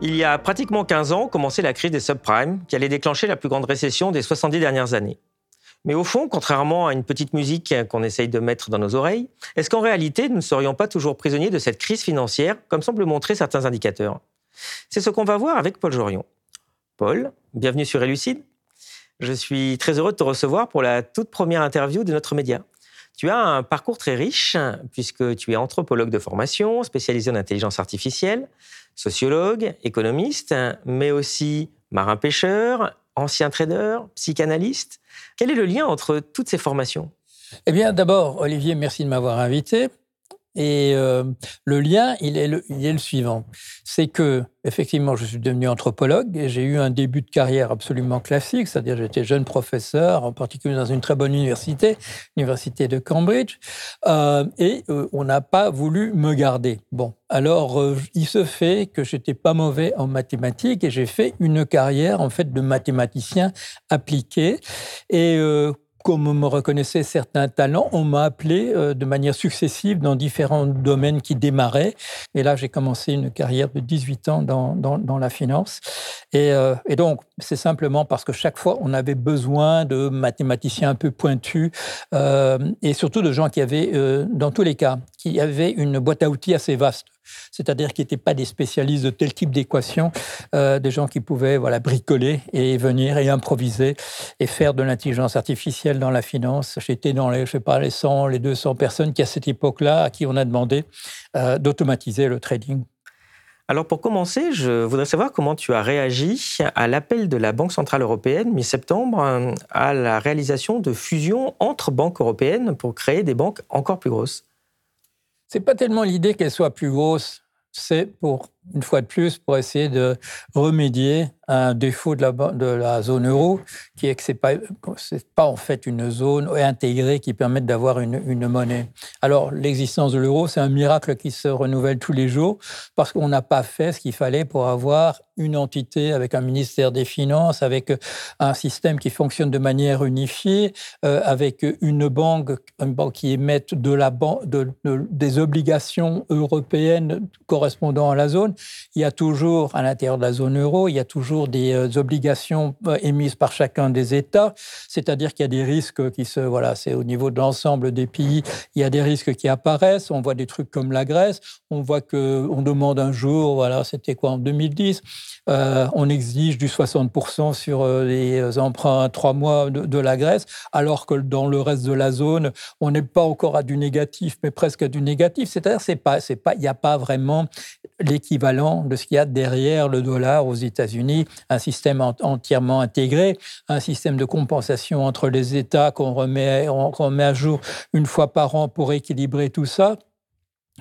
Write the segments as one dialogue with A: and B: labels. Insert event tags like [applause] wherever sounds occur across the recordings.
A: Il y a pratiquement 15 ans commençait la crise des subprimes qui allait déclencher la plus grande récession des 70 dernières années. Mais au fond, contrairement à une petite musique qu'on essaye de mettre dans nos oreilles, est-ce qu'en réalité, nous ne serions pas toujours prisonniers de cette crise financière, comme semblent montrer certains indicateurs? C'est ce qu'on va voir avec Paul Jorion. Paul, bienvenue sur Elucide. Je suis très heureux de te recevoir pour la toute première interview de notre média. Tu as un parcours très riche, puisque tu es anthropologue de formation, spécialisé en intelligence artificielle, sociologue, économiste, mais aussi marin-pêcheur, ancien trader, psychanalyste. Quel est le lien entre toutes ces formations?
B: Eh bien, d'abord, Olivier, merci de m'avoir invité. Et euh, le lien, il est le, suivant. C'est que, effectivement, je suis devenu anthropologue et j'ai eu un début de carrière absolument classique, c'est-à-dire j'étais jeune professeur, en particulier dans une très bonne université, l'université de Cambridge, euh, et euh, on n'a pas voulu me garder. Bon, alors il se fait que j'étais pas mauvais en mathématiques et j'ai fait une carrière en fait de mathématicien appliqué et comme on me reconnaissait certains talents, on m'a appelé euh, de manière successive dans différents domaines qui démarraient. Et là, j'ai commencé une carrière de 18 ans dans, dans, la finance. Et, euh, et donc, c'est simplement parce que chaque fois, on avait besoin de mathématiciens un peu pointus euh, et surtout de gens qui avaient, dans tous les cas, qui avaient une boîte à outils assez vaste c'est-à-dire qui n'étaient pas des spécialistes de tel type d'équation, euh, des gens qui pouvaient voilà, bricoler et venir et improviser et faire de l'intelligence artificielle dans la finance. J'étais dans les, je sais pas, les 100, les 200 personnes qui, à cette époque-là, à qui on a demandé euh, d'automatiser le trading.
A: Alors pour commencer, je voudrais savoir comment tu as réagi à l'appel de la Banque centrale européenne mi-septembre euh, à la réalisation de fusions entre banques européennes pour créer des banques encore plus grosses.
B: C'est pas tellement l'idée qu'elle soit plus grosse, c'est pour une fois de plus, pour essayer de remédier à un défaut de la, zone euro, qui est que ce n'est pas, en fait une zone intégrée qui permette d'avoir une, monnaie. Alors, l'existence de l'euro, c'est un miracle qui se renouvelle tous les jours, parce qu'on n'a pas fait ce qu'il fallait pour avoir une entité avec un ministère des Finances, avec un système qui fonctionne de manière unifiée, euh, avec une banque, une banque qui émette des obligations européennes correspondant à la zone il y a toujours, à l'intérieur de la zone euro, il y a toujours des euh, obligations euh, émises par chacun des États, c'est-à-dire qu'il y a des risques qui se, voilà, c'est au niveau de l'ensemble des pays, il y a des risques qui apparaissent. On voit des trucs comme la Grèce, on voit que on demande un jour, voilà, c'était quoi en 2010, euh, on exige du 60% sur les emprunts à trois mois de, la Grèce, alors que dans le reste de la zone, on n'est pas encore à du négatif, mais presque à du négatif. C'est-à-dire, c'est n'y a pas vraiment l'équivalent de ce qu'il y a derrière le dollar aux États-Unis, un système entièrement intégré, un système de compensation entre les États qu'on remet, remet à jour une fois par an pour équilibrer tout ça.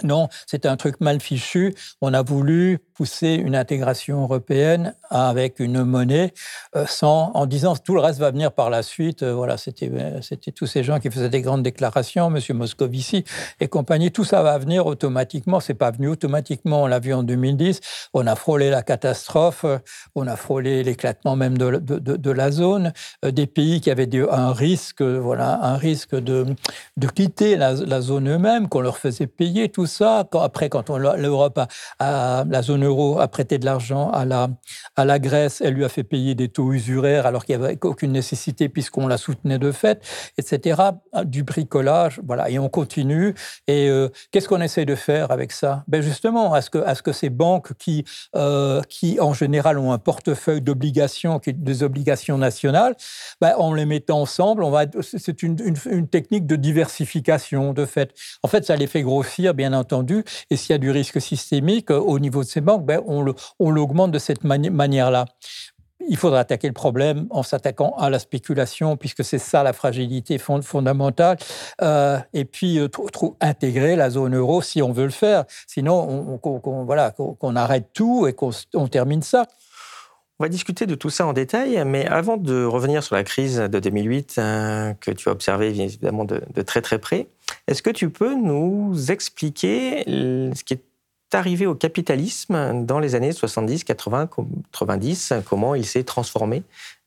B: Non, c'est un truc mal fichu. On a voulu pousser une intégration européenne avec une monnaie euh, sans, en disant tout le reste va venir par la suite. Euh, voilà, c'était, euh, c'était tous ces gens qui faisaient des grandes déclarations, Monsieur Moscovici et compagnie. Tout ça va venir automatiquement. C'est pas venu automatiquement. On l'a vu en 2010. On a frôlé la catastrophe. On a frôlé l'éclatement même de, la zone. Des pays qui avaient un risque, voilà, un risque de, de quitter la, la zone eux-mêmes, qu'on leur faisait payer tout ça. Quand, après, quand l'Europe la zone euro a prêté de l'argent à la, à la Grèce, elle lui a fait payer des taux usuraires alors qu'il n'y avait aucune nécessité puisqu'on la soutenait de fait, etc. Du bricolage, voilà. Et on continue. Et euh, qu'est-ce qu'on essaie de faire avec ça? Ben justement, à ce que, que ces banques qui, euh, qui en général ont un portefeuille d'obligations, des obligations nationales, ben, en les mettant ensemble, c'est une, une, une technique de diversification de fait. En fait, ça les fait grossir, bien entendu. Et s'il y a du risque systémique euh, au niveau de ces banques, ben on l'augmente de cette manière-là. Il faudra attaquer le problème en s'attaquant à la spéculation, puisque c'est ça la fragilité fondamentale. Euh, et puis, euh, intégrer la zone euro si on veut le faire. Sinon, on, voilà, qu'on arrête tout et qu'on termine ça.
A: On va discuter de tout ça en détail, mais avant de revenir sur la crise de 2008 que tu as observée évidemment de, très très près, est-ce que tu peux nous expliquer ce qui est arrivé au capitalisme dans les années 70, 80, 90, comment il s'est transformé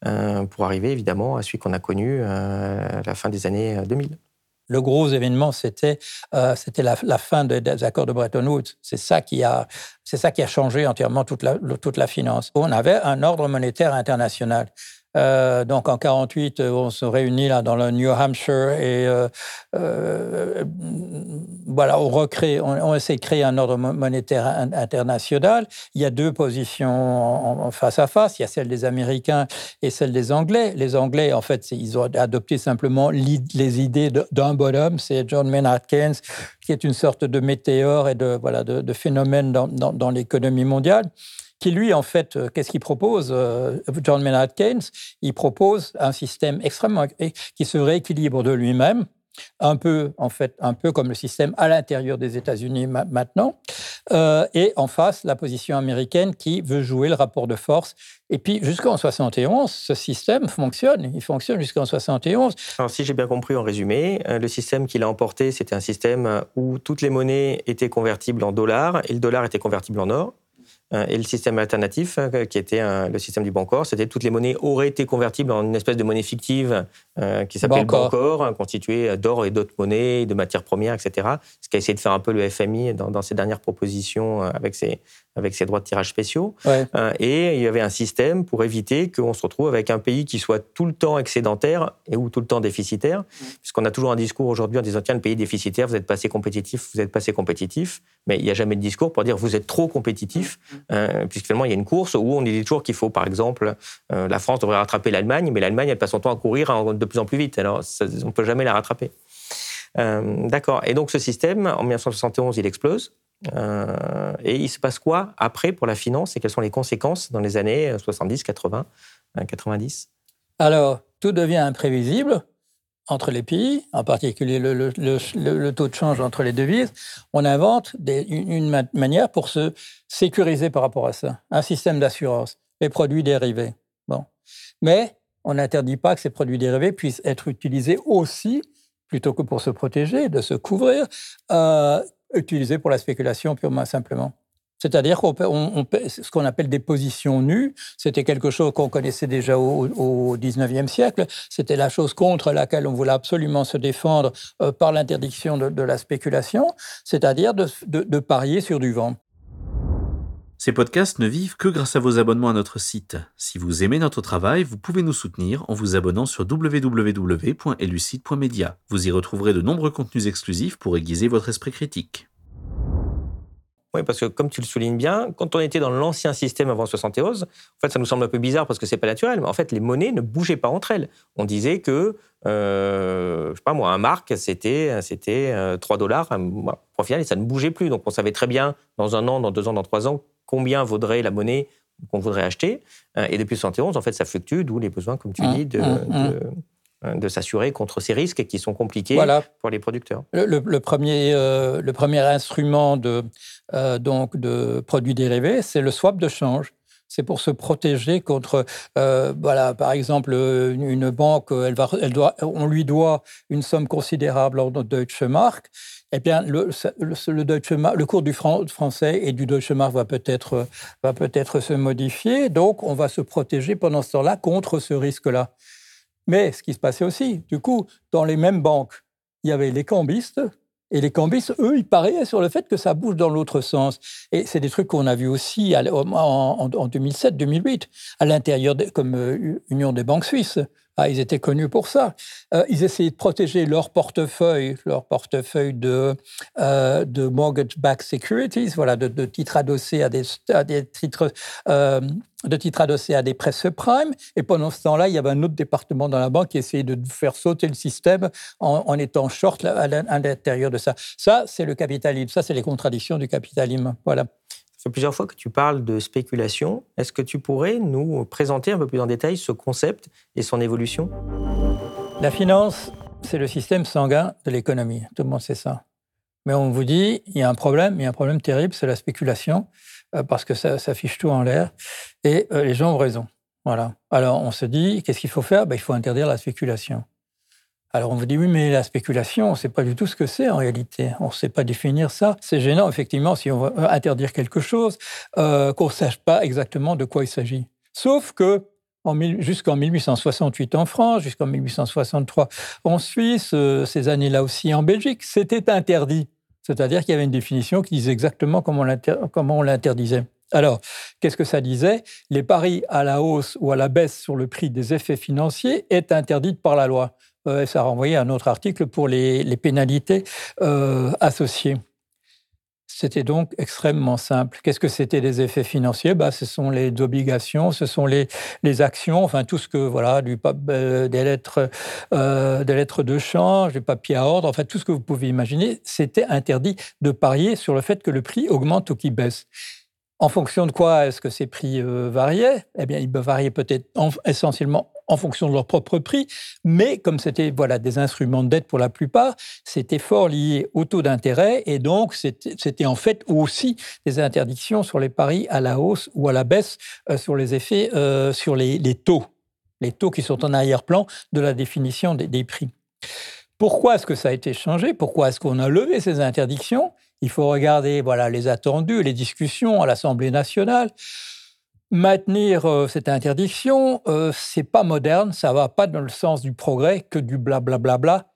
A: euh, pour arriver évidemment à celui qu'on a connu euh, à la fin des années 2000 euh,
B: Le gros événement, c'était euh, la, fin des, accords de Bretton Woods. C'est ça qui a c'est ça qui a changé entièrement toute la, toute la finance. On avait un ordre monétaire international. Euh, donc en 48, euh, on se réunit là dans le New Hampshire et euh, voilà, on recrée, on, essaie de créer un ordre monétaire international. Il y a deux positions en, face à face. Il y a celle des Américains et celle des Anglais. Les Anglais, en fait, ils ont adopté simplement les idées d'un bonhomme, c'est John Maynard Keynes, qui est une sorte de météore et de voilà de, phénomène dans l'économie mondiale qui lui, en fait, euh, qu'est-ce qu'il propose euh, John Maynard Keynes, il propose un système extrêmement qui se rééquilibre de lui-même, un peu, en fait, un peu comme le système à l'intérieur des États-Unis maintenant, euh, et en face, la position américaine qui veut jouer le rapport de force. Et puis, jusqu'en 71, ce système fonctionne. Il fonctionne jusqu'en 71.
A: Alors, si j'ai bien compris en résumé, le système qu'il a emporté, c'était un système où toutes les monnaies étaient convertibles en dollars et le dollar était convertible en or. Euh, et le système alternatif, euh, qui était le système du Bancor, c'était toutes les monnaies auraient été convertibles en une espèce de monnaie fictive euh, qui s'appelle Bancor, hein, constituée d'or et d'autres monnaies, de matières premières, etc. Ce qu'a essayé de faire un peu le FMI dans, dans ses dernières propositions avec ses, avec ses droits de tirage spéciaux. Euh, et il y avait un système pour éviter qu'on se retrouve avec un pays qui soit tout le temps excédentaire et ou tout le temps déficitaire. Puisqu'on a toujours un discours aujourd'hui en disant tiens, le pays déficitaire, vous êtes passé compétitif, vous êtes passé compétitif. Mais il n'y a jamais de discours pour dire vous êtes trop compétitif. Euh, puisque finalement il y a une course où on dit toujours qu'il faut, par exemple, euh, la France devrait rattraper l'Allemagne, mais l'Allemagne, elle passe son temps à courir de plus en plus vite. Alors on ne peut jamais la rattraper. D'accord. Et donc ce système, en 1971, il explose. Euh, et il se passe quoi après pour la finance et quelles sont les conséquences dans les années 70, 80, 90
B: Alors, tout devient imprévisible entre les pays, en particulier le, taux de change entre les devises. On invente une, manière pour se sécuriser par rapport à ça, un système d'assurance, les produits dérivés. Bon. Mais on n'interdit pas que ces produits dérivés puissent être utilisés aussi, plutôt que pour se protéger, de se couvrir, euh, utilisé pour la spéculation purement simplement. C'est-à-dire qu'on on, ce qu'on appelle des positions nues, c'était quelque chose qu'on connaissait déjà au, XIXe siècle. C'était la chose contre laquelle on voulait absolument se défendre euh, par l'interdiction de, la spéculation, c'est-à-dire de, de parier sur du vent.
C: Ces podcasts ne vivent que grâce à vos abonnements à notre site. Si vous aimez notre travail, vous pouvez nous soutenir en vous abonnant sur www.elucide.media. Vous y retrouverez de nombreux contenus exclusifs pour aiguiser votre esprit critique.
A: Oui, parce que comme tu le soulignes bien, quand on était dans l'ancien système avant 71, en fait, ça nous semble un peu bizarre parce que c'est pas naturel, mais en fait, les monnaies ne bougeaient pas entre elles. On disait que, euh, je sais pas moi, un marque, c'était c'était 3 euh, dollars, au final, et ça ne bougeait plus. Donc, on savait très bien, dans un an, dans deux ans, dans trois ans, combien vaudrait la monnaie qu'on voudrait acheter. Euh, et depuis 71, en fait, ça fluctue, d'où les besoins, comme tu mmh, dis, de, mmh, mmh. Euh, de, s'assurer contre ces risques qui sont compliqués pour les producteurs.
B: Le, premier, euh, le premier instrument de, donc de produits dérivés, c'est le swap de change c'est pour se protéger contre, voilà, par exemple, une, banque, elle va, elle doit, on lui doit une somme considérable en Deutsche Mark eh bien, le, le, le cours du franc, français et du Deutsche Mark va peut-être va peut-être se modifier. Donc, on va se protéger pendant ce temps-là contre ce risque-là. Mais ce qui se passait aussi, du coup, dans les mêmes banques, il y avait les cambistes. Et les cambistes, eux, ils pariaient sur le fait que ça bouge dans l'autre sens. Et c'est des trucs qu'on a vus aussi en, en 2007-2008, à l'intérieur, comme euh, Union des banques suisses. Ah, ils étaient connus pour ça. Euh, ils essayaient de protéger leur portefeuille, leur portefeuille de, euh, de mortgage-backed securities, voilà, de, titres adossés à des, des titres, euh, de titres adossés à des prêts subprimes. Et pendant ce temps-là, il y avait un autre département dans la banque qui essayait de faire sauter le système en, étant short à l'intérieur de ça. Ça, c'est le capitalisme. Ça, c'est les contradictions du capitalisme. Voilà.
A: Ça fait plusieurs fois que tu parles de spéculation. Est-ce que tu pourrais nous présenter un peu plus en détail ce concept et son évolution?
B: La finance, c'est le système sanguin de l'économie. Tout le monde sait ça. Mais on vous dit, il y a un problème, il y a un problème terrible, c'est la spéculation, euh, parce que ça, fiche tout en l'air. Et euh, les gens ont raison. Voilà. Alors on se dit, qu'est-ce qu'il faut faire? Ben, Il faut interdire la spéculation. Alors on vous dit oui, mais la spéculation, on ne sait pas du tout ce que c'est en réalité. On ne sait pas définir ça. C'est gênant effectivement si on veut interdire quelque chose, euh, qu'on ne sache pas exactement de quoi il s'agit. Sauf que jusqu'en 1868 en France, jusqu'en 1863 en Suisse, euh, ces années-là aussi en Belgique, c'était interdit. C'est-à-dire qu'il y avait une définition qui disait exactement comment on l'interdisait. Alors, qu'est-ce que ça disait? Les paris à la hausse ou à la baisse sur le prix des effets financiers est interdit par la loi. Euh, ça renvoyait à un autre article pour les, pénalités euh, associées. C'était donc extrêmement simple. Qu'est-ce que c'était les effets financiers? Bah, Ce sont les obligations, ce sont les, les actions, enfin tout ce que, voilà, euh, des, lettres, des lettres de change, du papier à ordre, enfin tout ce que vous pouvez imaginer, c'était interdit de parier sur le fait que le prix augmente ou qu'il baisse. En fonction de quoi est-ce que ces prix variaient? Eh bien, ils variaient peut-être essentiellement en fonction de leur propre prix, mais comme c'était voilà des instruments de dette pour la plupart, c'était fort lié au taux d'intérêt et donc c'était en fait aussi des interdictions sur les paris à la hausse ou à la baisse euh, sur les effets euh, sur les, taux, les taux qui sont en arrière-plan de la définition des, des prix. Pourquoi est-ce que ça a été changé? Pourquoi est-ce qu'on a levé ces interdictions? Il faut regarder voilà les attendus, les discussions à l'Assemblée nationale. Maintenir euh, cette interdiction, euh, c'est pas moderne, ça va pas dans le sens du progrès que du blablabla. Bla, bla,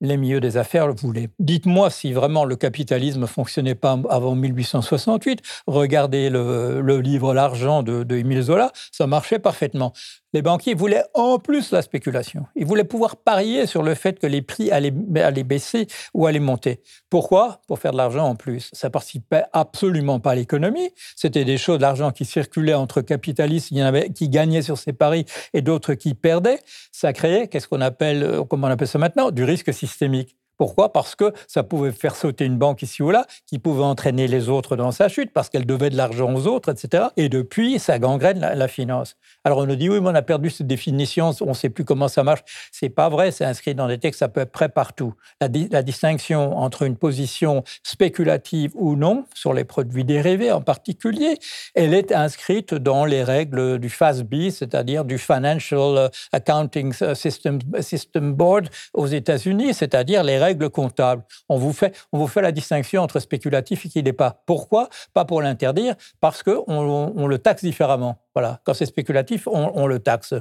B: les milieux des affaires le voulaient. Dites-moi si vraiment le capitalisme fonctionnait pas avant 1868. Regardez le, livre L'argent de, de Émile Zola, ça marchait parfaitement. Les banquiers voulaient en plus la spéculation. Ils voulaient pouvoir parier sur le fait que les prix allaient, baisser ou allaient monter. Pourquoi? Pour faire de l'argent en plus. Ça participait absolument pas à l'économie. C'était des choses, de l'argent qui circulait entre capitalistes, il y en avait qui gagnaient sur ces paris et d'autres qui perdaient. Ça créait, qu'est-ce qu'on appelle, euh, comment on appelle ça maintenant, du risque systémique. Pourquoi? Parce que ça pouvait faire sauter une banque ici ou là, qui pouvait entraîner les autres dans sa chute, parce qu'elle devait de l'argent aux autres, etc. Et depuis, ça gangrène la, finance. Alors on nous dit, oui, mais on a perdu cette définition, on ne sait plus comment ça marche. C'est pas vrai, c'est inscrit dans des textes à peu près partout. La, distinction entre une position spéculative ou non, sur les produits dérivés en particulier, elle est inscrite dans les règles du FASB, c'est-à-dire du Financial Accounting System, System Board aux États-Unis, c'est-à-dire les règles règles comptables. On vous fait, on vous fait la distinction entre spéculatif et qui n'est pas. Pourquoi? Pas pour l'interdire, parce qu'on on, le taxe différemment. Voilà. Quand c'est spéculatif, on le taxe.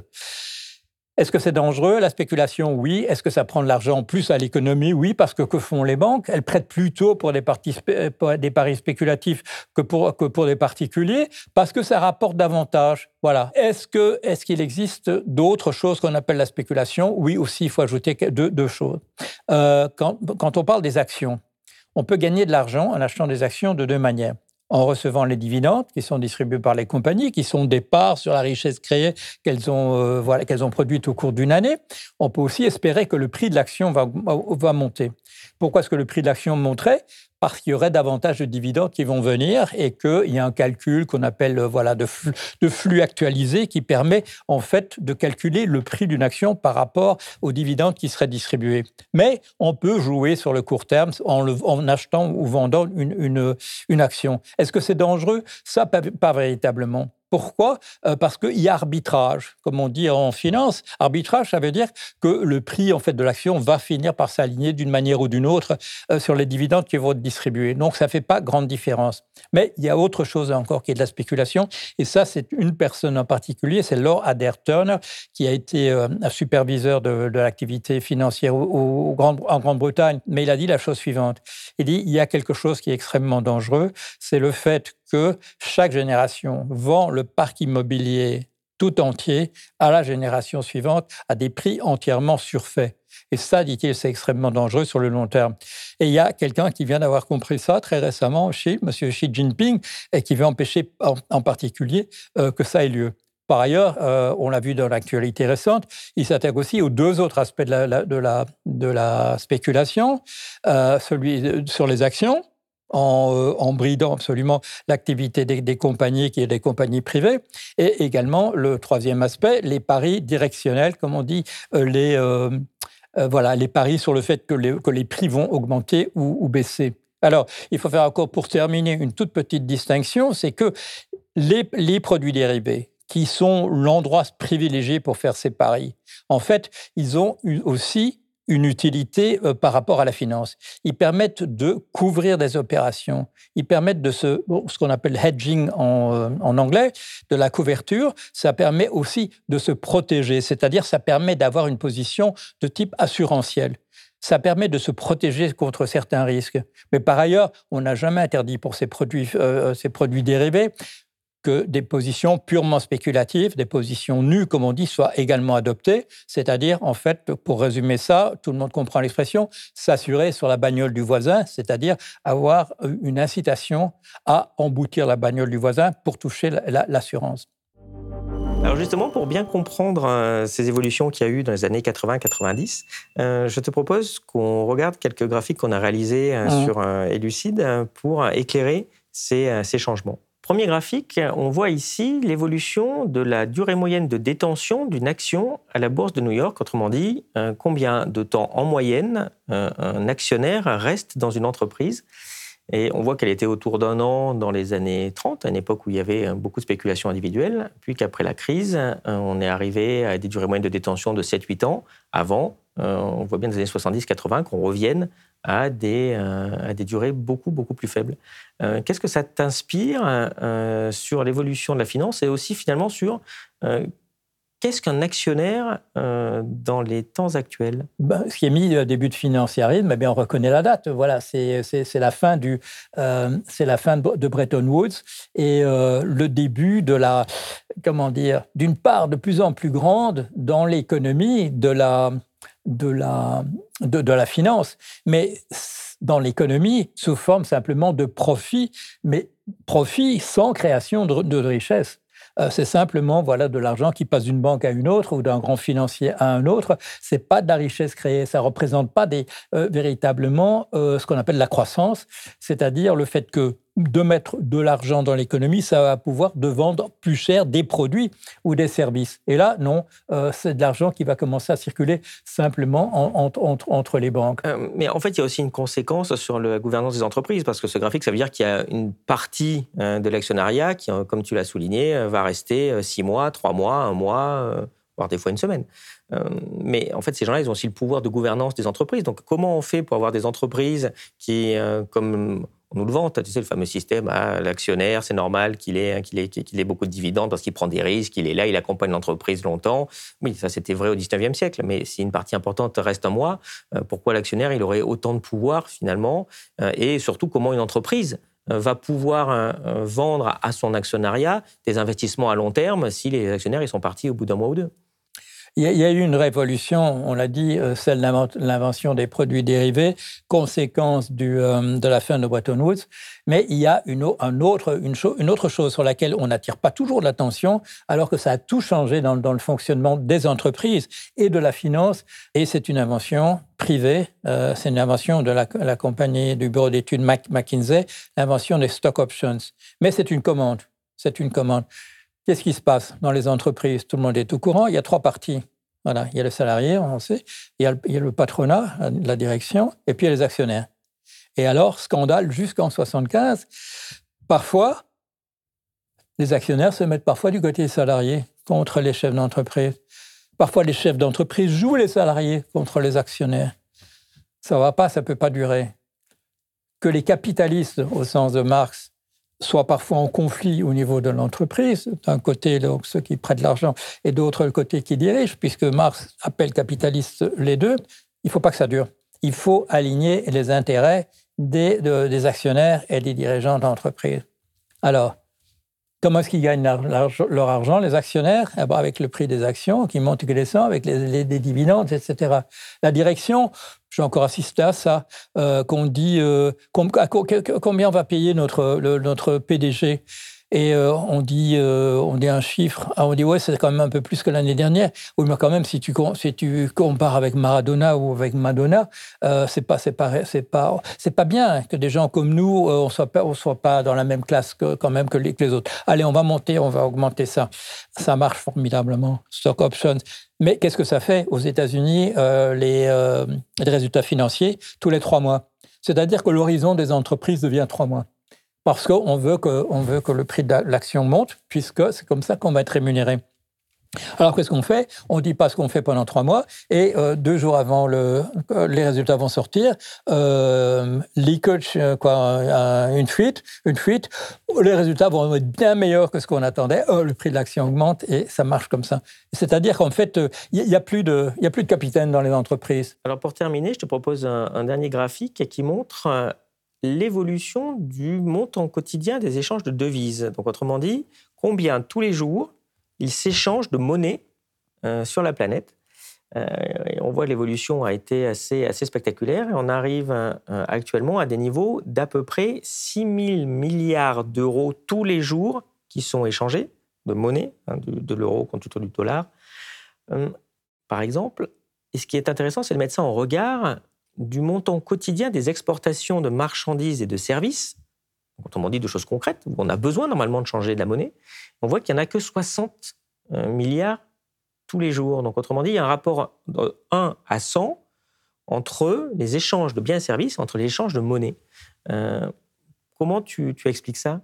B: Est-ce que c'est dangereux? La spéculation, oui. Est-ce que ça prend de l'argent plus à l'économie? Oui, parce que que font les banques? Elles prêtent plutôt pour des, des paris spéculatifs que pour, que pour des particuliers, parce que ça rapporte davantage. Voilà. Est-ce que est-ce qu'il existe d'autres choses qu'on appelle la spéculation? Oui, aussi, il faut ajouter deux, deux choses. Euh, quand, quand on parle des actions, on peut gagner de l'argent en achetant des actions de deux manières en recevant les dividendes qui sont distribués par les compagnies, qui sont des parts sur la richesse créée qu'elles ont, euh, voilà, qu'elles ont produite au cours d'une année. On peut aussi espérer que le prix de l'action va, va monter. Pourquoi est-ce que le prix de l'action monterait? Parce qu'il y aurait davantage de dividendes qui vont venir et qu'il y a un calcul qu'on appelle euh, voilà, de, flux, de flux actualisé qui permet en fait de calculer le prix d'une action par rapport aux dividendes qui seraient distribués. Mais on peut jouer sur le court terme en, en achetant ou vendant une, une, une action. Est-ce que c'est dangereux? Ça, pas véritablement. Pourquoi? Euh, Parce qu'il y a arbitrage, comme on dit en finance. Arbitrage, ça veut dire que le prix en fait de l'action va finir par s'aligner d'une manière ou d'une autre euh, sur les dividendes qui vont être Donc ça ne fait pas grande différence. Mais il y a autre chose encore qui est de la spéculation, et ça c'est une personne en particulier, c'est Lord Adair Turner, qui a été euh, un superviseur de, l'activité financière en Grande-Bretagne. Mais il a dit la chose suivante. Il dit il y a quelque chose qui est extrêmement dangereux, c'est le fait que chaque génération vend le parc immobilier tout entier à la génération suivante à des prix entièrement surfaits. Et ça, dit-il, c'est extrêmement dangereux sur le long terme. Et il y a quelqu'un qui vient d'avoir compris ça très récemment chez M. Xi Jinping et qui veut empêcher en, particulier euh, que ça ait lieu. Par ailleurs, euh, on l'a vu dans l'actualité récente, il s'attaque aussi aux deux autres aspects de la, de la, de la spéculation, euh, celui sur les actions, euh, en, bridant absolument l'activité des, compagnies qui est des compagnies privées, et également le troisième aspect, les paris directionnels, comme on dit, euh, les, euh, voilà, les paris sur le fait que les, que les prix vont augmenter ou, baisser. Alors, il faut faire encore pour terminer une toute petite distinction, c'est que les, les produits dérivés, qui sont l'endroit privilégié pour faire ces paris, en fait, ils ont aussi une utilité euh, par rapport à la finance. Ils permettent de couvrir des opérations. Ils permettent de se, ce qu'on appelle hedging en, euh, en, anglais, de la couverture. Ça permet aussi de se protéger, c'est-à-dire ça permet d'avoir une position de type assurantiel. Ça permet de se protéger contre certains risques. Mais par ailleurs, on n'a jamais interdit pour ces produits, euh, ces produits dérivés que des positions purement spéculatives, des positions nues, comme on dit, soient également adoptées. C'est-à-dire, en fait, pour résumer ça, tout le monde comprend l'expression, s'assurer sur la bagnole du voisin, c'est-à-dire avoir une incitation à emboutir la bagnole du voisin pour toucher l'assurance.
A: Alors justement, pour bien comprendre euh, ces évolutions qu'il y a eu dans les années 80-90, euh, je te propose qu'on regarde quelques graphiques qu'on a réalisés euh, mmh. sur Elucide pour éclairer ces changements. Premier graphique, on voit ici l'évolution de la durée moyenne de détention d'une action à la bourse de New York. Autrement dit, euh, combien de temps en moyenne euh, un actionnaire reste dans une entreprise. Et on voit qu'elle était autour d'un an dans les années 30, à une époque où il y avait euh, beaucoup de spéculation individuelle, puis qu'après la crise, on est arrivé à des durées moyennes de détention de 7-8 ans. Avant, on voit bien dans les années 70-80 qu'on revienne à des, euh, à des durées beaucoup, beaucoup plus faibles. Euh, qu'est-ce que ça t'inspire euh, sur l'évolution de la finance et aussi finalement sur Qu'est-ce qu'un actionnaire dans les temps actuels?
B: Ben, Ce qui est mis au début de financiarisme, eh bien, on reconnaît la date. Voilà, c'est la fin du, c'est la fin de Bretton Woods et le début de la, comment dire, d'une part de plus en plus grande dans l'économie de la, de la, de, la finance, mais dans l'économie sous forme simplement de profit, mais profit sans création de, de richesse. Euh, c'est simplement voilà de l'argent qui passe d'une banque à une autre ou d'un grand financier à un autre. C'est pas de la richesse créée. Ça représente pas des, euh, véritablement euh, ce qu'on appelle la croissance, c'est-à-dire le fait que de mettre de l'argent dans l'économie, ça va pouvoir de vendre plus cher des produits ou des services. Et là, non, euh, c'est de l'argent qui va commencer à circuler simplement entre les banques.
A: Euh, mais en fait, il y a aussi une conséquence sur la gouvernance des entreprises, parce que ce graphique, ça veut dire qu'il y a une partie euh, de l'actionnariat qui, comme tu l'as souligné, va rester six mois, trois mois, un mois, voire des fois une semaine. mais en fait, ces gens-là, ils ont aussi le pouvoir de gouvernance des entreprises. Donc, comment on fait pour avoir des entreprises qui, comme on nous le vante, tu sais, le fameux système, ah, l'actionnaire, c'est normal qu'il ait, ait, qu'il beaucoup de dividendes parce qu'il prend des risques, il est là, il accompagne l'entreprise longtemps. Oui, ça c'était vrai au 19e siècle, mais si une partie importante reste en moi, euh, pourquoi l'actionnaire, il aurait autant de pouvoir finalement euh, Et surtout, comment une entreprise euh, va pouvoir vendre à son actionnariat des investissements à long terme si les actionnaires ils sont partis au bout d'un mois ou deux?
B: Il y, a eu une révolution, on l'a dit, euh, celle de l'invention des produits dérivés, conséquence euh, de la fin de Bretton Woods. Mais il y a une, un autre, chose sur laquelle on n'attire pas toujours l'attention, alors que ça a tout changé dans, dans, le fonctionnement des entreprises et de la finance. Et c'est une invention privée, euh, c'est une invention de la, la compagnie du bureau d'études McKinsey, l'invention des stock options. Mais c'est une commande. C'est une commande. Qu'est-ce qui se passe dans les entreprises? Tout le monde est au courant. Il y a trois parties. Voilà, il y a le salarié, on sait. Il y a le, patronat, la direction, et puis il y a les actionnaires. Et alors, scandale jusqu'en 75, parfois, les actionnaires se mettent parfois du côté des salariés contre les chefs d'entreprise. Parfois, les chefs d'entreprise jouent les salariés contre les actionnaires. Ça ne va pas, ça ne peut pas durer. Que les capitalistes, au sens de Marx, soit parfois en conflit au niveau de l'entreprise, d'un côté donc ceux qui prêtent l'argent et d'autre le côté qui dirige, puisque Marx appelle capitalistes les deux, il ne faut pas que ça dure. Il faut aligner les intérêts des, des actionnaires et des dirigeants d'entreprise. Alors, Comment est-ce qu'ils gagnent leur, argent, les actionnaires eh ben, Avec le prix des actions qui monte et qui descend, avec les, dividendes, etc. La direction, j'ai encore assisté à ça, euh, qu'on dit euh, combien va payer notre, notre PDG et euh, on, dit, euh, on dit un chiffre, ah, on dit ouais, c'est quand même un peu plus que l'année dernière. Oui, mais quand même, si tu, compares avec Maradona ou avec Madonna, euh, c'est pas, pas, pas, pas bien que des gens comme nous, on soit pas, on soit pas dans la même classe que, quand même que les, autres. Allez, on va monter, on va augmenter ça. Ça marche formidablement. Stock options. Mais qu'est-ce que ça fait aux États-Unis les résultats financiers tous les trois mois? C'est-à-dire que l'horizon des entreprises devient trois mois parce qu'on veut, que, veut que le prix de l'action monte, puisque c'est comme ça qu'on va être rémunéré. Alors qu'est-ce qu'on fait? On ne dit pas ce qu'on fait pendant trois mois et euh, deux jours avant le, les résultats vont sortir, euh, leakage, euh, quoi, une fuite, une fuite. Les résultats vont être bien meilleurs que ce qu'on attendait. Le prix de l'action augmente et ça marche comme ça. C'est-à-dire qu'en fait, il n'y a, plus de, capitaine dans les entreprises.
A: Alors pour terminer, je te propose un dernier graphique qui montre l'évolution du montant quotidien des échanges de devises. Donc autrement dit, combien tous les jours ils s'échangent de monnaie euh, sur la planète. Euh, on voit l'évolution a été assez, assez spectaculaire et on arrive euh, actuellement à des niveaux d'à peu près 6 000 milliards d'euros tous les jours qui sont échangés de monnaie, hein, de, l'euro contre du dollar, par exemple. Et ce qui est intéressant, c'est de mettre ça en regard du montant quotidien des exportations de marchandises et de services, autrement dit de choses concrètes, où on a besoin normalement de changer de la monnaie, on voit qu'il n'y en a que 60 euh, milliards tous les jours. Donc, autrement dit, il y a un rapport de 1 à 100 entre les échanges de biens et services, entre les échanges de monnaie. Euh, comment tu expliques ça?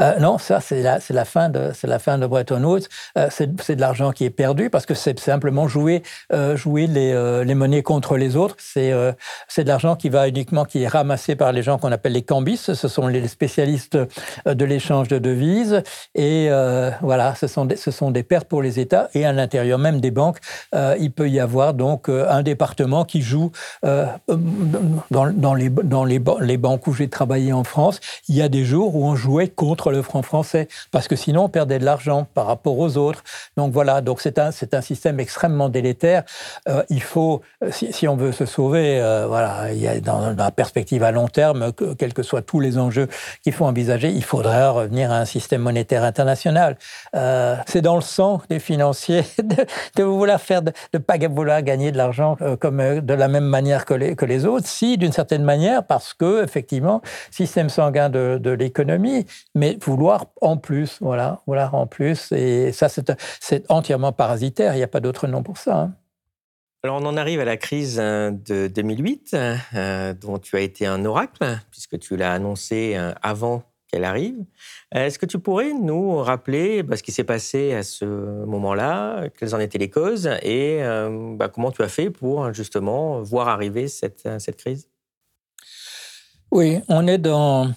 B: Euh, non, ça, c'est la, fin de, la fin de Bretton Woods. Euh, c'est de l'argent qui est perdu parce que c'est simplement jouer, euh, jouer les, les, monnaies contre les autres. C'est de l'argent qui va uniquement, qui est ramassé par les gens qu'on appelle les cambis. Ce sont les spécialistes de l'échange de devises. Et voilà, ce sont, des, ce sont des pertes pour les États. Et à l'intérieur même des banques, il peut y avoir donc un département qui joue dans, dans, les, dans les, les banques où j'ai travaillé en France. Il y a des jours où on jouait contre contre le franc français, parce que sinon on perdait de l'argent par rapport aux autres. Donc voilà, donc c'est un, un système extrêmement délétère. Euh, il faut, si, si, on veut se sauver, euh, voilà, dans, la perspective à long terme, que, quels que soient tous les enjeux qu'il faut envisager, il faudrait revenir à un système monétaire international. Euh, c'est dans le sang des financiers [laughs] de, de vouloir faire, de pas vouloir gagner de l'argent comme de la même manière que les, que les autres, si d'une certaine manière, parce que effectivement, système sanguin de l'économie, mais vouloir en plus, voilà, vouloir en plus. Et ça, c'est entièrement parasitaire. Il n'y a pas d'autre nom pour ça. Hein.
A: Alors, on en arrive à la crise euh, de 2008, euh, dont tu as été un oracle, puisque tu l'as annoncé euh, avant qu'elle arrive. Est-ce que tu pourrais nous rappeler bah, ce qui s'est passé à ce moment-là, quelles en étaient les causes et bah, comment tu as fait pour justement voir arriver cette, cette crise?
B: Oui, on est dans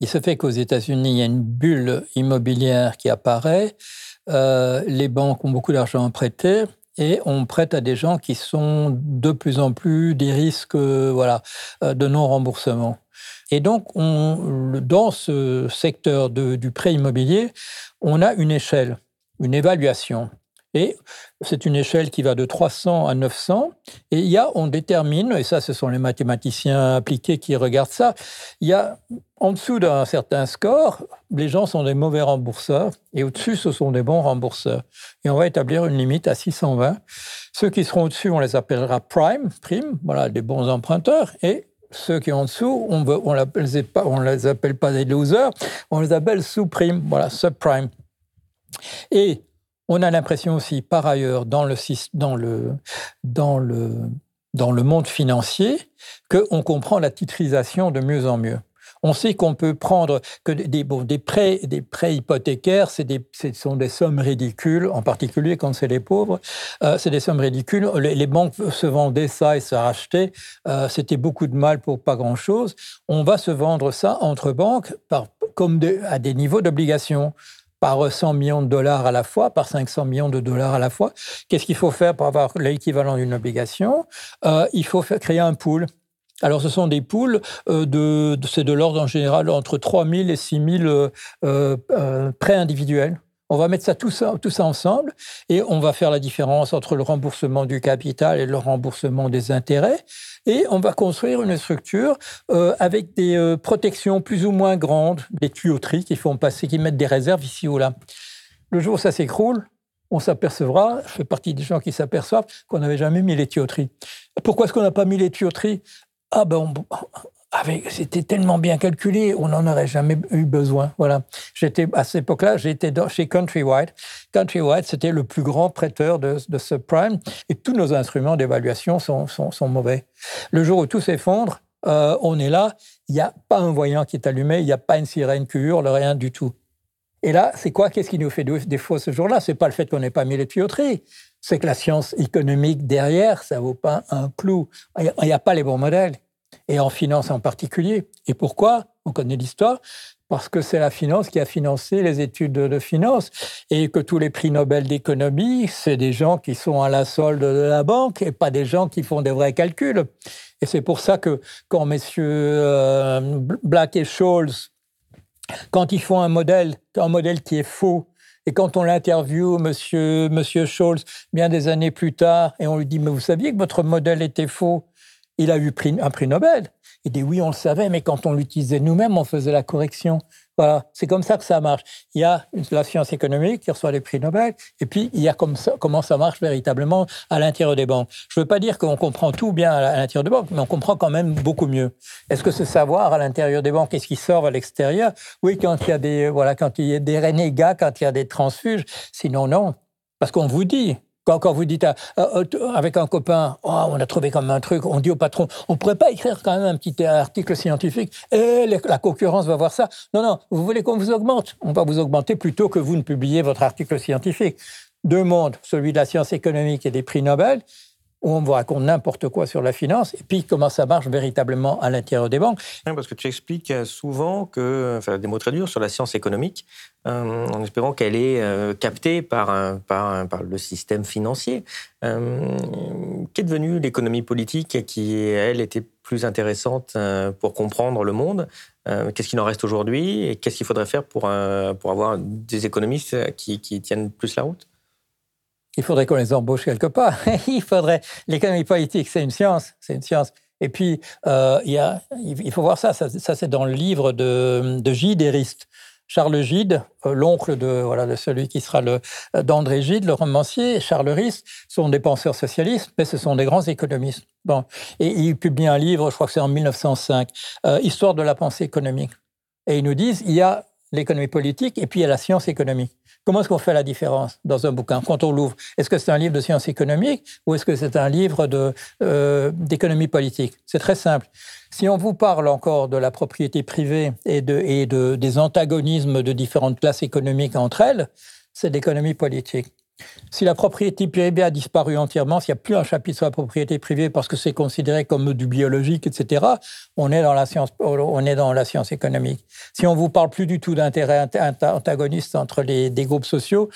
B: il se fait qu'aux États-Unis, il y a une bulle immobilière qui apparaît. Euh, les banques ont beaucoup d'argent à prêter et on prête à des gens qui sont de plus en plus des risques voilà, euh, de non-remboursement. Et donc, on, dans ce secteur du prêt immobilier, on a une échelle, une évaluation. Et c'est une échelle qui va de 300 à 900. Et il y a, on détermine, et ça, ce sont les mathématiciens appliqués qui regardent ça, il y a en dessous d'un certain score, les gens sont des mauvais rembourseurs, et au-dessus, ce sont des bons rembourseurs. Et on va établir une limite à 620. Ceux qui seront au-dessus, on les appellera prime, prime, voilà, des bons emprunteurs, et ceux qui sont en dessous, on ne les, appelle pas des losers, on les appelle sous-prime, voilà, subprime. Et on a l'impression aussi, par ailleurs, dans le, dans le, dans le, dans le monde financier, qu'on comprend la titrisation de mieux en mieux. On sait qu'on peut prendre que des, des, prêts, des prêts hypothécaires, des, ce sont des sommes ridicules, en particulier quand c'est les pauvres. Euh, c'est des sommes ridicules. Les, banques se vendaient ça et se rachetaient. Euh, c'était beaucoup de mal pour pas grand-chose. On va se vendre ça entre banques comme à des niveaux d'obligation par 100 millions de dollars à la fois, par 500 millions de dollars à la fois. Qu'est-ce qu'il faut faire pour avoir l'équivalent d'une obligation? Euh, Il faut créer un pool. Alors, ce sont des poules euh, de, c'est de l'ordre en général entre 3 000 et 6 000 euh, prêts individuels. On va mettre ça tout, ça ensemble et on va faire la différence entre le remboursement du capital et le remboursement des intérêts. Et on va construire une structure euh, avec des euh, protections plus ou moins grandes, des tuyauteries qui font passer, qui mettent des réserves ici ou là. Le jour où ça s'écroule, on s'apercevra, je fais partie des gens qui s'aperçoivent qu'on n'avait jamais mis les tuyauteries. Pourquoi est-ce qu'on n'a pas mis les tuyauteries? Ah ben, c'était tellement bien calculé, on n'en aurait jamais eu besoin. Voilà. J'étais à cette époque-là, j'étais chez Countrywide. Countrywide, c'était le plus grand prêteur de, subprime, et tous nos instruments d'évaluation sont, sont, mauvais. Le jour où tout s'effondre, euh, on est là, il n'y a pas un voyant qui est allumé, il n'y a pas une sirène qui hurle, rien du tout. Et là, c'est quoi Qu'est-ce qui nous fait défaut ce jour-là? C'est pas le fait qu'on n'ait pas mis les tuyauteries. C'est que la science économique derrière, ça vaut pas un clou. Il n'y a, pas les bons modèles. Et en finance en particulier. Et pourquoi? On connaît l'histoire parce que c'est la finance qui a financé les études de finance et que tous les prix Nobel d'économie, c'est des gens qui sont à la solde de la banque et pas des gens qui font des vrais calculs. Et c'est pour ça que quand messieurs euh, Black et Scholes, quand ils font un modèle, un modèle qui est faux, et quand on l'interviewe, monsieur, monsieur Scholz, bien des années plus tard, et on lui dit, mais vous saviez que votre modèle était faux, il a eu un prix Nobel. Il dit oui, on le savait, mais quand on l'utilisait nous-mêmes, on faisait la correction. Voilà, c'est comme ça que ça marche. Il y a la science économique qui reçoit les prix Nobel, et puis il y a comme ça, comment ça marche véritablement à l'intérieur des banques. Je ne veux pas dire qu'on comprend tout bien à l'intérieur des banques, mais on comprend quand même beaucoup mieux. Est-ce que ce savoir à l'intérieur des banques, est-ce qui sort à l'extérieur? Oui, quand il y a des voilà, quand il y a des renégats, quand il y a des transfuges. Sinon, non. Parce qu'on vous dit, quand, vous dites avec un copain, oh, on a trouvé comme un truc, on dit au patron, on ne pourrait pas écrire quand même un petit article scientifique la concurrence va voir ça. Non, non, vous voulez qu'on vous augmente On va vous augmenter plutôt que vous ne publiez votre article scientifique. Deux mondes, celui de la science économique et des prix Nobel, où on vous raconte n'importe quoi sur la finance, et puis comment ça marche véritablement à l'intérieur des banques.
A: parce que tu expliques souvent que, enfin, des mots très durs sur la science économique, euh, en espérant qu'elle est euh, captée par, par, par, le système financier. Euh, Qu'est devenue l'économie politique qui, elle, était plus intéressante pour comprendre le monde Qu'est-ce qu'il en reste aujourd'hui Et qu'est-ce qu'il faudrait faire pour, pour avoir des économistes qui, qui tiennent plus la route?
B: Il faudrait qu'on les embauche quelque part. [laughs] il faudrait. L'économie politique, c'est une science, c'est une science. Et puis, euh, il, y a, il faut voir ça, ça, c'est dans le livre de, de Gide Erist. Charles Gide, euh, l'oncle de, voilà, de celui qui sera le d'André Gide, le romancier, Charles Rist, sont des penseurs socialistes, mais ce sont des grands économistes. Bon. Et il publie un livre, je crois que c'est en 1905, euh, Histoire de la pensée économique. Et ils nous disent, il y a l'économie politique et puis il y a la science économique. Comment est-ce qu'on fait la différence dans un bouquin quand on l'ouvre? Est-ce que c'est un livre de sciences économiques ou est-ce que c'est un livre euh, d'économie politique? C'est très simple. Si on vous parle encore de la propriété privée et, de, et de, des antagonismes de différentes classes économiques entre elles, c'est l'économie politique. Si la propriété privée a disparu entièrement, s'il n'y a plus un chapitre sur la propriété privée parce que c'est considéré comme du biologique, etc., on est dans la science, on est dans la science économique. Si on vous parle plus du tout d'intérêt antagoniste entre les des groupes sociaux,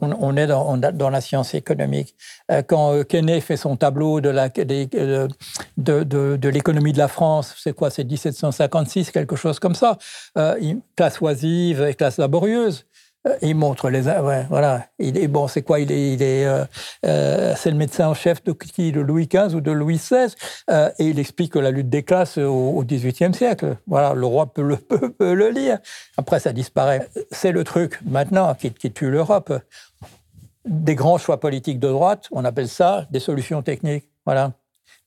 B: on, est dans, dans, la science économique. Euh, quand euh, Kenney fait son tableau de la de, de, de, l'économie de la France, c'est quoi C'est 1756, quelque chose comme ça. Euh, classe oisive et classe laborieuse. Euh, il montre les. Ouais, voilà. Il est, bon, c'est quoi? Il est, euh, euh, c'est le médecin en chef de qui? De Louis XV ou de Louis XVI Et il explique la lutte des classes au XVIIIe siècle. Voilà, le roi peut le, [laughs] peut, le lire. Après, ça disparaît. C'est le truc maintenant qui, tue l'Europe. Des grands choix politiques de droite, on appelle ça des solutions techniques. Voilà.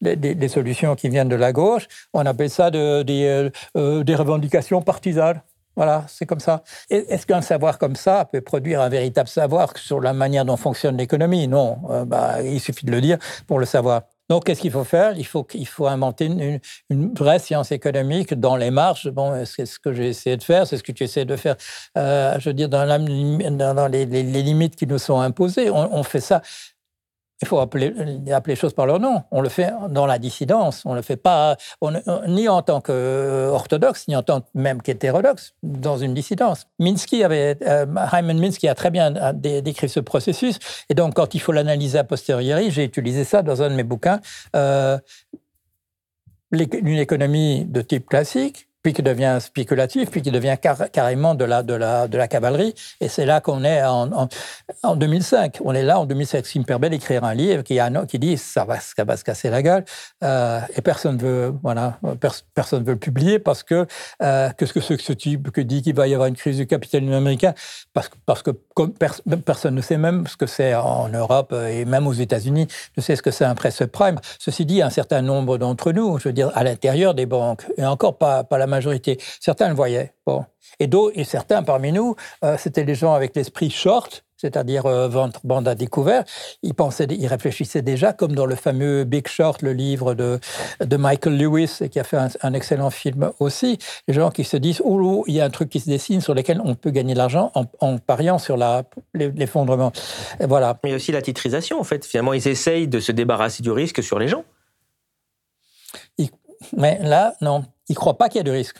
B: Des, solutions qui viennent de la gauche, on appelle ça de, des, des revendications partisanes. Voilà, c'est comme ça. Est-ce qu'un savoir comme ça peut produire un véritable savoir sur la manière dont fonctionne l'économie? Non, euh, bah, il suffit de le dire pour le savoir. Donc, qu'est-ce qu'il faut faire? Il faut, il faut inventer une, vraie science économique dans les marges. Bon, c'est ce que j'ai essayé de faire, c'est ce que tu essaies de faire, euh, je veux dire, dans, dans les, limites qui nous sont imposées. on fait ça il faut appeler, appeler les choses par leur nom. On le fait dans la dissidence. On le fait pas ni en tant qu'orthodoxe, ni en tant même qu'hétérodoxe, dans une dissidence. Minsky avait, euh, Hyman Minsky a très bien euh, décrit ce processus. Et donc, quand il faut l'analyser a posteriori, j'ai utilisé ça dans un de mes bouquins. Euh, une économie de type classique, puis qui devient spéculatif, puis qui devient carrément de la, de, la, de la cavalerie. Et c'est là qu'on est en, en, 2005. On est là en 2005. Ce qui me permet d'écrire un livre qui, qui dit ça va, ça va se casser la gueule. Euh, et personne veut, voilà, personne veut le publier parce que euh, qu'est-ce que ce type que dit qu'il va y avoir une crise du capitalisme américain? Parce, parce que personne ne sait même ce que c'est en Europe et même aux États-Unis, ne sait ce que c'est un press prime. Ceci dit, un certain nombre d'entre nous, je veux dire, à l'intérieur des banques, et encore pas, pas la majorité. Certains le voyaient. Bon. Et, et certains parmi nous, euh, c'était des gens avec l'esprit short, c'est-à-dire euh, vendre bande à découvert, il pensait, il réfléchissait déjà, comme dans le fameux Big Short, le livre de, de Michael Lewis, qui a fait un, excellent film aussi. Les gens qui se disent, oh, il y a un truc qui se dessine sur lequel on peut gagner de l'argent en, pariant sur l'effondrement. Voilà.
A: Mais aussi la titrisation, en fait. Finalement, ils essayent de se débarrasser du risque sur les gens.
B: mais là, non, ils ne croient pas qu'il y a de risque.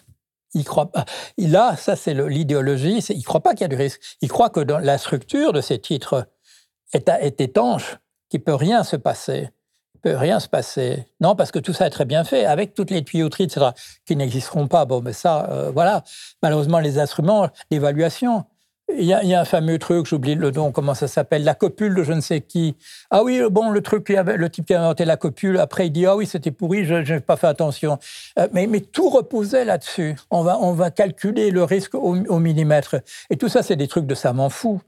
B: Il croit pas. Là, ça c'est l'idéologie. Il ne croit pas qu'il y a du risque. Il croit que la structure de ces titres est, étanche, qu'il peut rien se passer. Il peut rien se passer. Non, parce que tout ça est très bien fait, avec toutes les tuyauteries, etc., qui n'existeront pas. Bon, mais ça, euh, voilà. Malheureusement, les instruments d'évaluation, il y, a, un fameux truc, j'oublie le nom, comment ça s'appelle, la copule de je ne sais qui. Ah oui, bon, le truc, le type qui a inventé la copule, après il dit ah oui, c'était pourri, je n'ai pas fait attention. Euh, mais, tout reposait là-dessus. On va, on va calculer le risque au, millimètre. Et tout ça, c'est des trucs de ça m'en fout.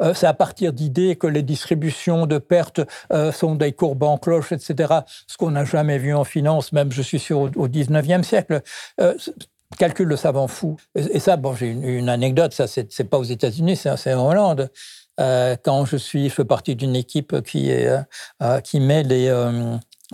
B: Euh, c'est à partir d'idées que les distributions de pertes euh, sont des courbes en cloche, etc. Ce qu'on n'a jamais vu en finance, même je suis sûr au 19e siècle calcul de savant fou. Et, ça, bon, j'ai une, anecdote, ça, c'est pas aux États-Unis, c'est en Hollande. Euh, quand je suis, je fais partie d'une équipe qui, euh, euh, qui met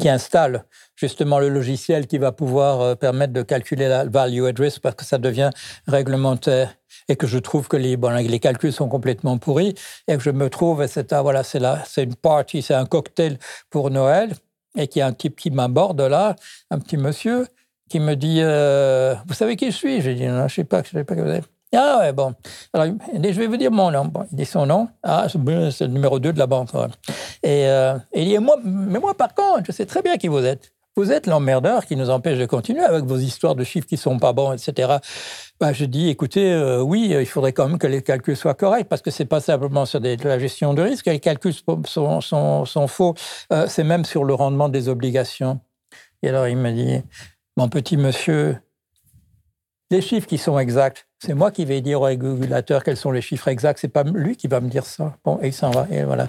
B: qui installe justement le logiciel qui va pouvoir permettre de calculer la value risk parce que ça devient réglementaire et que je trouve que les, bon, les calculs sont complètement pourris et que je me trouve, c'est ah, voilà, c'est là, c'est une party, c'est un cocktail pour Noël et qu'il y a un type qui m'aborde là, un petit monsieur, qui me dit euh, Vous savez qui je suis? J'ai dit Non, je ne sais pas, je sais pas qui vous êtes. Ah ouais, bon. Alors, je vais vous dire mon nom. il dit son nom. Ah, c'est le numéro 2 de la banque. Et euh, il dit, moi, mais moi, par contre, je sais très bien qui vous êtes. Vous êtes l'emmerdeur qui nous empêche de continuer avec vos histoires de chiffres qui sont pas bons, etc. Bah, je dis, écoutez, euh, oui, il faudrait quand même que les calculs soient corrects parce que c'est pas simplement sur la gestion de risque. Les calculs sont, sont, sont faux. c'est même sur le rendement des obligations. Et alors, il me dit, mon petit monsieur, les chiffres qui sont exacts, c'est moi qui vais dire au régulateur quels sont les chiffres exacts. C'est pas lui qui va me dire ça. Bon, et il s'en va. Et voilà.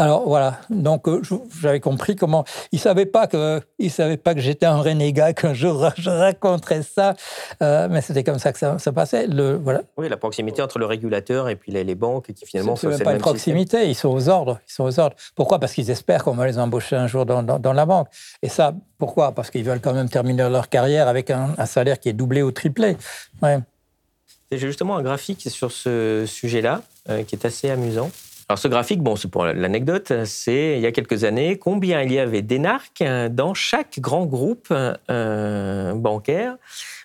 B: Alors voilà. Donc euh, j'avais compris comment. Il savait pas que. Il savait pas que j'étais un renégat [laughs] qu'un jour je raconterais ça. Euh, mais c'était comme ça que ça, passait. Le voilà.
A: Oui, la proximité entre le régulateur et puis les, banques qui finalement.
B: C'est même pas une proximité. Ils sont aux ordres. Ils sont aux ordres. Pourquoi? Parce qu'ils espèrent qu'on va les embaucher un jour dans, dans, la banque. Et ça, pourquoi? Parce qu'ils veulent quand même terminer leur carrière avec un, un salaire qui est doublé ou triplé. Ouais.
A: J'ai justement un graphique sur ce sujet-là euh, qui est assez amusant. Alors ce graphique, bon, c'est pour l'anecdote, c'est il y a quelques années combien il y avait d'énarques dans chaque grand groupe euh, bancaire?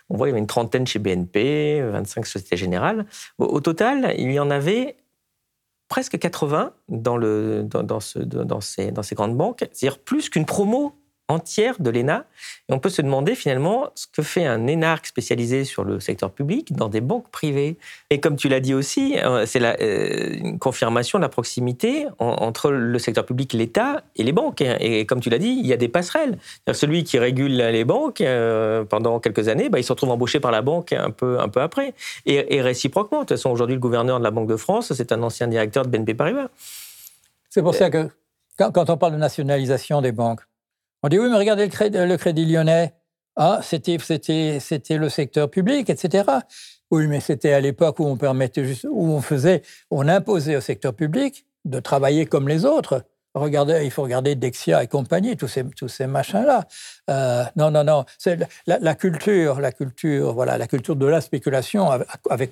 A: On voit il y avait une trentaine chez BNP, 25 Société Générale. Au, total, il y en avait presque 80 dans, le, dans, dans, ce, dans, ces, dans ces grandes banques, c'est-à-dire plus qu'une promo entière de l'ENA. Et on peut se demander finalement ce que fait un énarque spécialisé sur le secteur public dans des banques privées. Et comme tu l'as dit aussi, euh, c'est euh, une confirmation de la proximité entre le secteur public, l'État et les banques. Et comme tu l'as dit, il y a des passerelles. Celui qui régule les banques euh, pendant quelques années, bah, il se retrouve embauché par la banque un peu, un peu après. Et, réciproquement. De toute façon, aujourd'hui, le gouverneur de la Banque de France, c'est un ancien directeur de BNP Paribas.
B: C'est pour ça que quand on parle de nationalisation des banques, on dit oui, mais regardez le crédit, lyonnais. Ah, c'était, le secteur public, etc. Oui, mais c'était à l'époque où on permettait où on faisait, on imposait au secteur public de travailler comme les autres. Regardez, il faut regarder Dexia et compagnie, tous ces, tous ces machins-là. Euh, non, non, non. La, culture, la culture, voilà, la culture de la spéculation avait,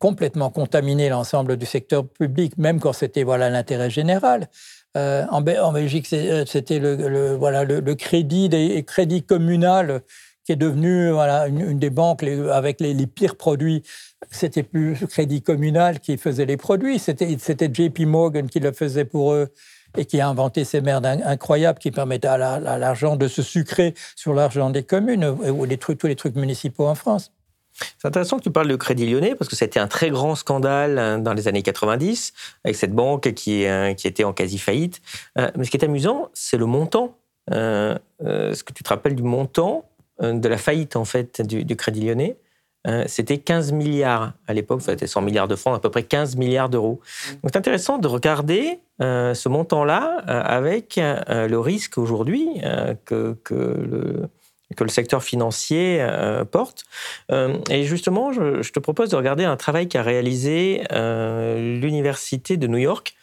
B: complètement contaminé l'ensemble du secteur public, même quand c'était voilà l'intérêt général. Euh, en, Belgique, euh, c'était le, voilà, le, crédit des crédits communal qui est devenu voilà, une, des banques avec les, pires produits. C'était plus le crédit communal qui faisait les produits, c'était JP Morgan qui le faisait pour eux et qui a inventé ces merdes incroyables qui permettaient à l'argent de se sucrer sur l'argent des communes ou les trucs, tous les trucs municipaux en France.
A: C'est intéressant que tu parles de Crédit Lyonnais parce que c'était un très grand scandale hein, dans les années 90 avec cette banque qui, euh, était en quasi faillite. Euh, mais ce qui est amusant, c'est le montant. Euh, ce que tu te rappelles du montant de la faillite en fait du, Crédit Lyonnais c'était 15 milliards à l'époque, c'était 100 milliards de francs, à peu près 15 milliards d'euros. Donc c'est intéressant de regarder ce montant-là avec le risque aujourd'hui que, que le, que le secteur financier porte. et justement, je, je, te propose de regarder un travail qu'a réalisé l'Université de New York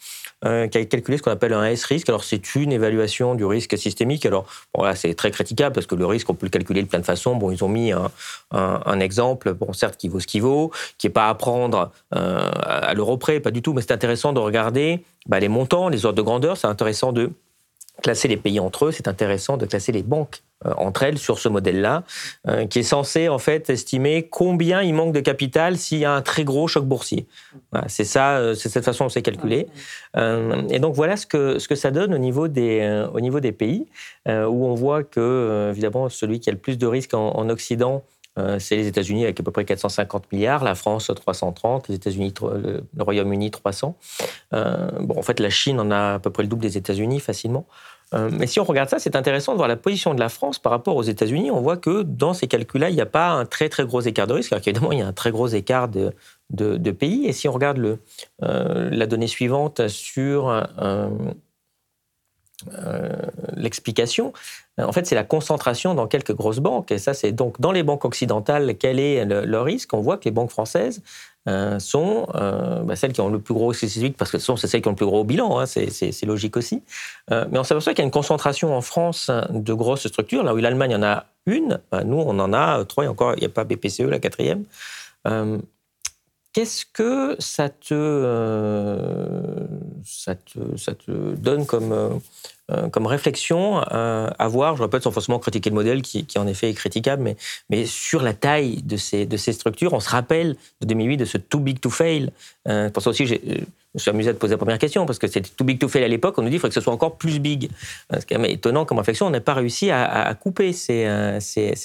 A: euh, qui a calculé ce qu'on appelle un S-risque. Alors, c'est une évaluation du risque systémique. Alors, bon, c'est très critiquable parce que le risque, on peut le calculer de plein de façons. Bon, ils ont mis un, exemple, bon, certes, qui vaut ce qu'il vaut, qui n'est pas à prendre euh, à l'euro près, pas du tout, mais c'est intéressant de regarder bah, les montants, les ordres de grandeur. C'est intéressant de classer les pays entre eux, c'est intéressant de classer les banques entre elles sur ce modèle-là, euh, qui est censé en fait estimer combien il manque de capital s'il y a un très gros choc boursier. c'est ça, euh, c'est cette façon dont c'est calculé. et donc voilà ce que ce que ça donne au niveau des au niveau des pays où on voit que évidemment celui qui a le plus de risques en, Occident c'est les États-Unis avec à peu près 450 milliards, la France 330, les États-Unis, le Royaume-Uni 300. bon, en fait, la Chine en a à peu près le double des États-Unis facilement. Euh, mais si on regarde ça, c'est intéressant de voir la position de la France par rapport aux États-Unis. On voit que dans ces calculs-là, il n'y a pas un très très gros écart de risque, alors qu'évidemment, il y a un très gros écart de, pays. Et si on regarde le, euh, la donnée suivante sur euh, l'explication, en fait, c'est la concentration dans quelques grosses banques. Et ça, c'est donc dans les banques occidentales, quel est le risque? On voit que les banques françaises euh, sont euh, bah, celles qui ont le plus gros parce que ce sont celles qui ont le plus gros bilan, hein, c'est logique aussi. Euh, mais on s'aperçoit qu'il y a une concentration en France de grosses structures, là où l'Allemagne en a une, bah, nous on en a trois, encore il n'y a pas BPCE, la quatrième. Qu'est-ce que ça te, ça te, ça te donne comme euh, comme réflexion euh, à voir, je répète sans forcément critiquer le modèle qui, en effet est critiquable, mais, sur la taille de ces, structures, on se rappelle de 2008 de ce too big to fail. Euh, pour ça aussi, je me suis amusé à te poser la première question, parce que c'était too big to fail à l'époque, on nous dit qu'il faut que ce soit encore plus big. C'est quand même étonnant comme réflexion, on n'a pas réussi à, couper ces,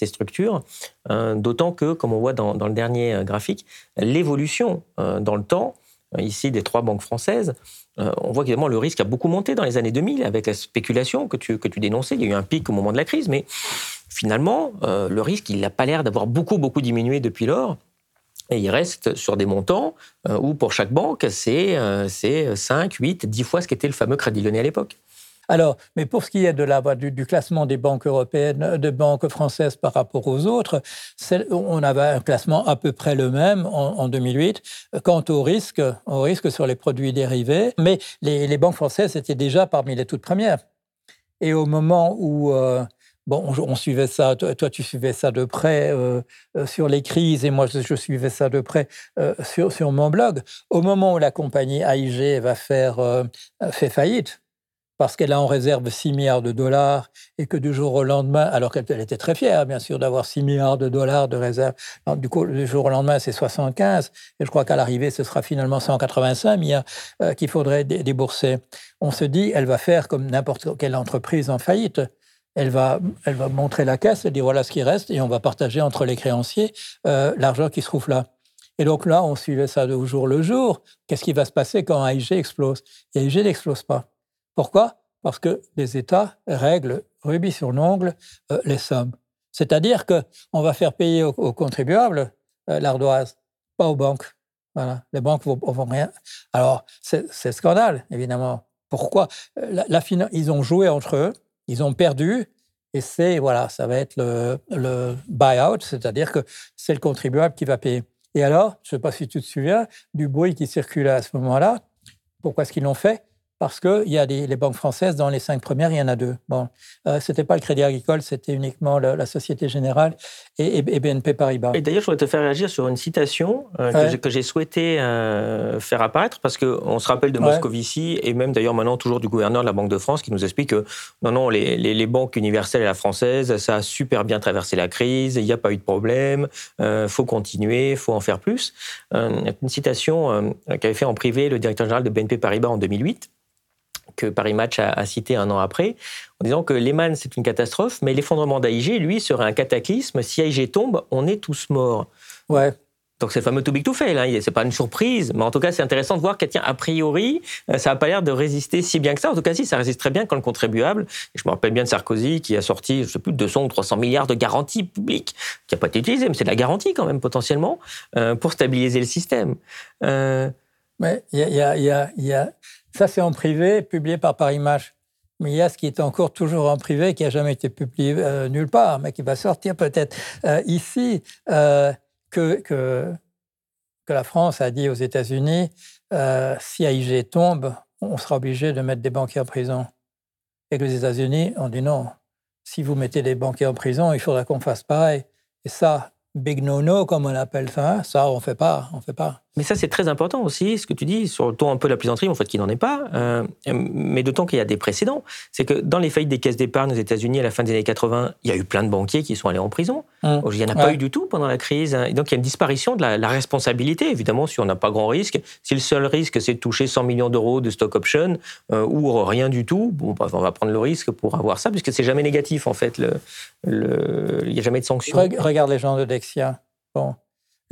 A: structures, d'autant que, comme on voit dans le dernier graphique, l'évolution dans le temps, ici des trois banques françaises, euh, on voit évidemment le risque a beaucoup monté dans les années 2000 avec la spéculation que tu, que tu dénonçais. Il y a eu un pic au moment de la crise, mais finalement, euh, le risque, il n'a pas l'air d'avoir beaucoup, beaucoup diminué depuis lors. Et il reste sur des montants euh, où, pour chaque banque, c'est 5, 8, 10 fois ce qu'était le fameux crédit lyonnais à l'époque.
B: Alors, mais pour ce qui est de la, du, classement des banques européennes, de banques françaises par rapport aux autres, on avait un classement à peu près le même en, 2008. Quant au risque, au risque sur les produits dérivés, mais les, banques françaises étaient déjà parmi les toutes premières. Et au moment où euh, Bon, on, suivait ça, toi, tu suivais ça de près euh, euh, sur les crises et moi je, suivais ça de près sur, sur mon blog. Au moment où la compagnie AIG va faire fait faillite, parce qu'elle a en réserve 6 milliards de dollars et que du jour au lendemain, alors qu'elle était très fière, bien sûr, d'avoir 6 milliards de dollars de réserve, du coup, du jour au lendemain, c'est 75, et je crois qu'à l'arrivée, ce sera finalement 185 milliards euh, qu'il faudrait débourser. On se dit, elle va faire comme n'importe quelle entreprise en faillite. Elle va, elle va montrer la caisse et dire voilà ce qui reste, et on va partager entre les créanciers euh, l'argent qui se trouve là. Et donc là, on suivait ça de jour le jour. Qu'est-ce qui va se passer quand AIG explose? Et AIG n'explose pas. Pourquoi? Parce que les États règlent rubis sur l'ongle euh, les sommes. C'est-à-dire qu'on va faire payer aux, contribuables euh, l'ardoise, pas aux banques. Les banques ne vont, rien. Alors, c'est scandale, évidemment. Pourquoi? Euh, la, Ils ont joué entre eux, ils ont perdu, et c'est, voilà, ça va être le, le buy-out, c'est-à-dire que c'est le contribuable qui va payer. Et alors, je ne sais pas si tu te souviens du bruit qui circulait à ce moment-là. Pourquoi est-ce qu'ils l'ont fait? Parce qu'il y a des, les banques françaises, dans les cinq premières, il y en a deux. Bon, euh, ce n'était pas le Crédit Agricole, c'était uniquement la, Société Générale et, BNP Paribas.
A: Et d'ailleurs, je voudrais te faire réagir sur une citation euh, que j'ai souhaité euh, faire apparaître, parce qu'on se rappelle de Moscovici, et même d'ailleurs maintenant toujours du gouverneur de la Banque de France, qui nous explique que non, non, les, les, banques universelles et la française, ça a super bien traversé la crise, il n'y a pas eu de problème, il faut continuer, il faut en faire plus. une citation qu'avait fait en privé le directeur général de BNP Paribas en 2008 que Paris Match a, cité un an après, en disant que Lehman, c'est une catastrophe, mais l'effondrement d'AIG, lui, serait un cataclysme. Si AIG tombe, on est tous morts.
B: Ouais.
A: Donc c'est le fameux too big to fail, hein. c'est pas une surprise, mais en tout cas c'est intéressant de voir qu'à a priori, euh, ça n'a pas l'air de résister si bien que ça. En tout cas si, ça résiste très bien quand le contribuable, je me rappelle bien de Sarkozy qui a sorti, je sais plus, 200 ou 300 milliards de garanties publiques, qui n'a pas été utilisé, mais c'est de la garantie quand même potentiellement, euh, pour stabiliser le système.
B: Euh... Mais il y a, y a ça, c'est en privé, publié par Paris Match. mais il y a ce qui est encore toujours en privé, qui n'a jamais été publié euh, nulle part, mais qui va sortir peut-être euh, ici, euh, que, que, la France a dit aux États-Unis, si AIG tombe, on sera obligé de mettre des banquiers en prison. Et que les États-Unis ont dit non, si vous mettez des banquiers en prison, il faudra qu'on fasse pareil. Et ça, big no-no, comme on appelle ça, ça, on ne fait pas, on fait pas.
A: Mais ça, c'est très important aussi, ce que tu dis, sur le ton un peu de la plaisanterie, en fait, qu'il n'en est pas, euh, mais d'autant qu'il y a des précédents. C'est que dans les faillites des caisses d'épargne aux États-Unis à la fin des années 80, il y a eu plein de banquiers qui sont allés en prison. Mmh. Il n'y en a pas eu du tout pendant la crise. Et donc, il y a une disparition de la, responsabilité. Évidemment, si on n'a pas grand risque, si le seul risque, c'est de toucher 100 millions d'euros de stock option euh, ou rien du tout, bon, bah, on va prendre le risque pour avoir ça, puisque c'est jamais négatif, en fait. Le, il n'y a jamais de sanction.
B: Regarde les gens de Dexia. Bon,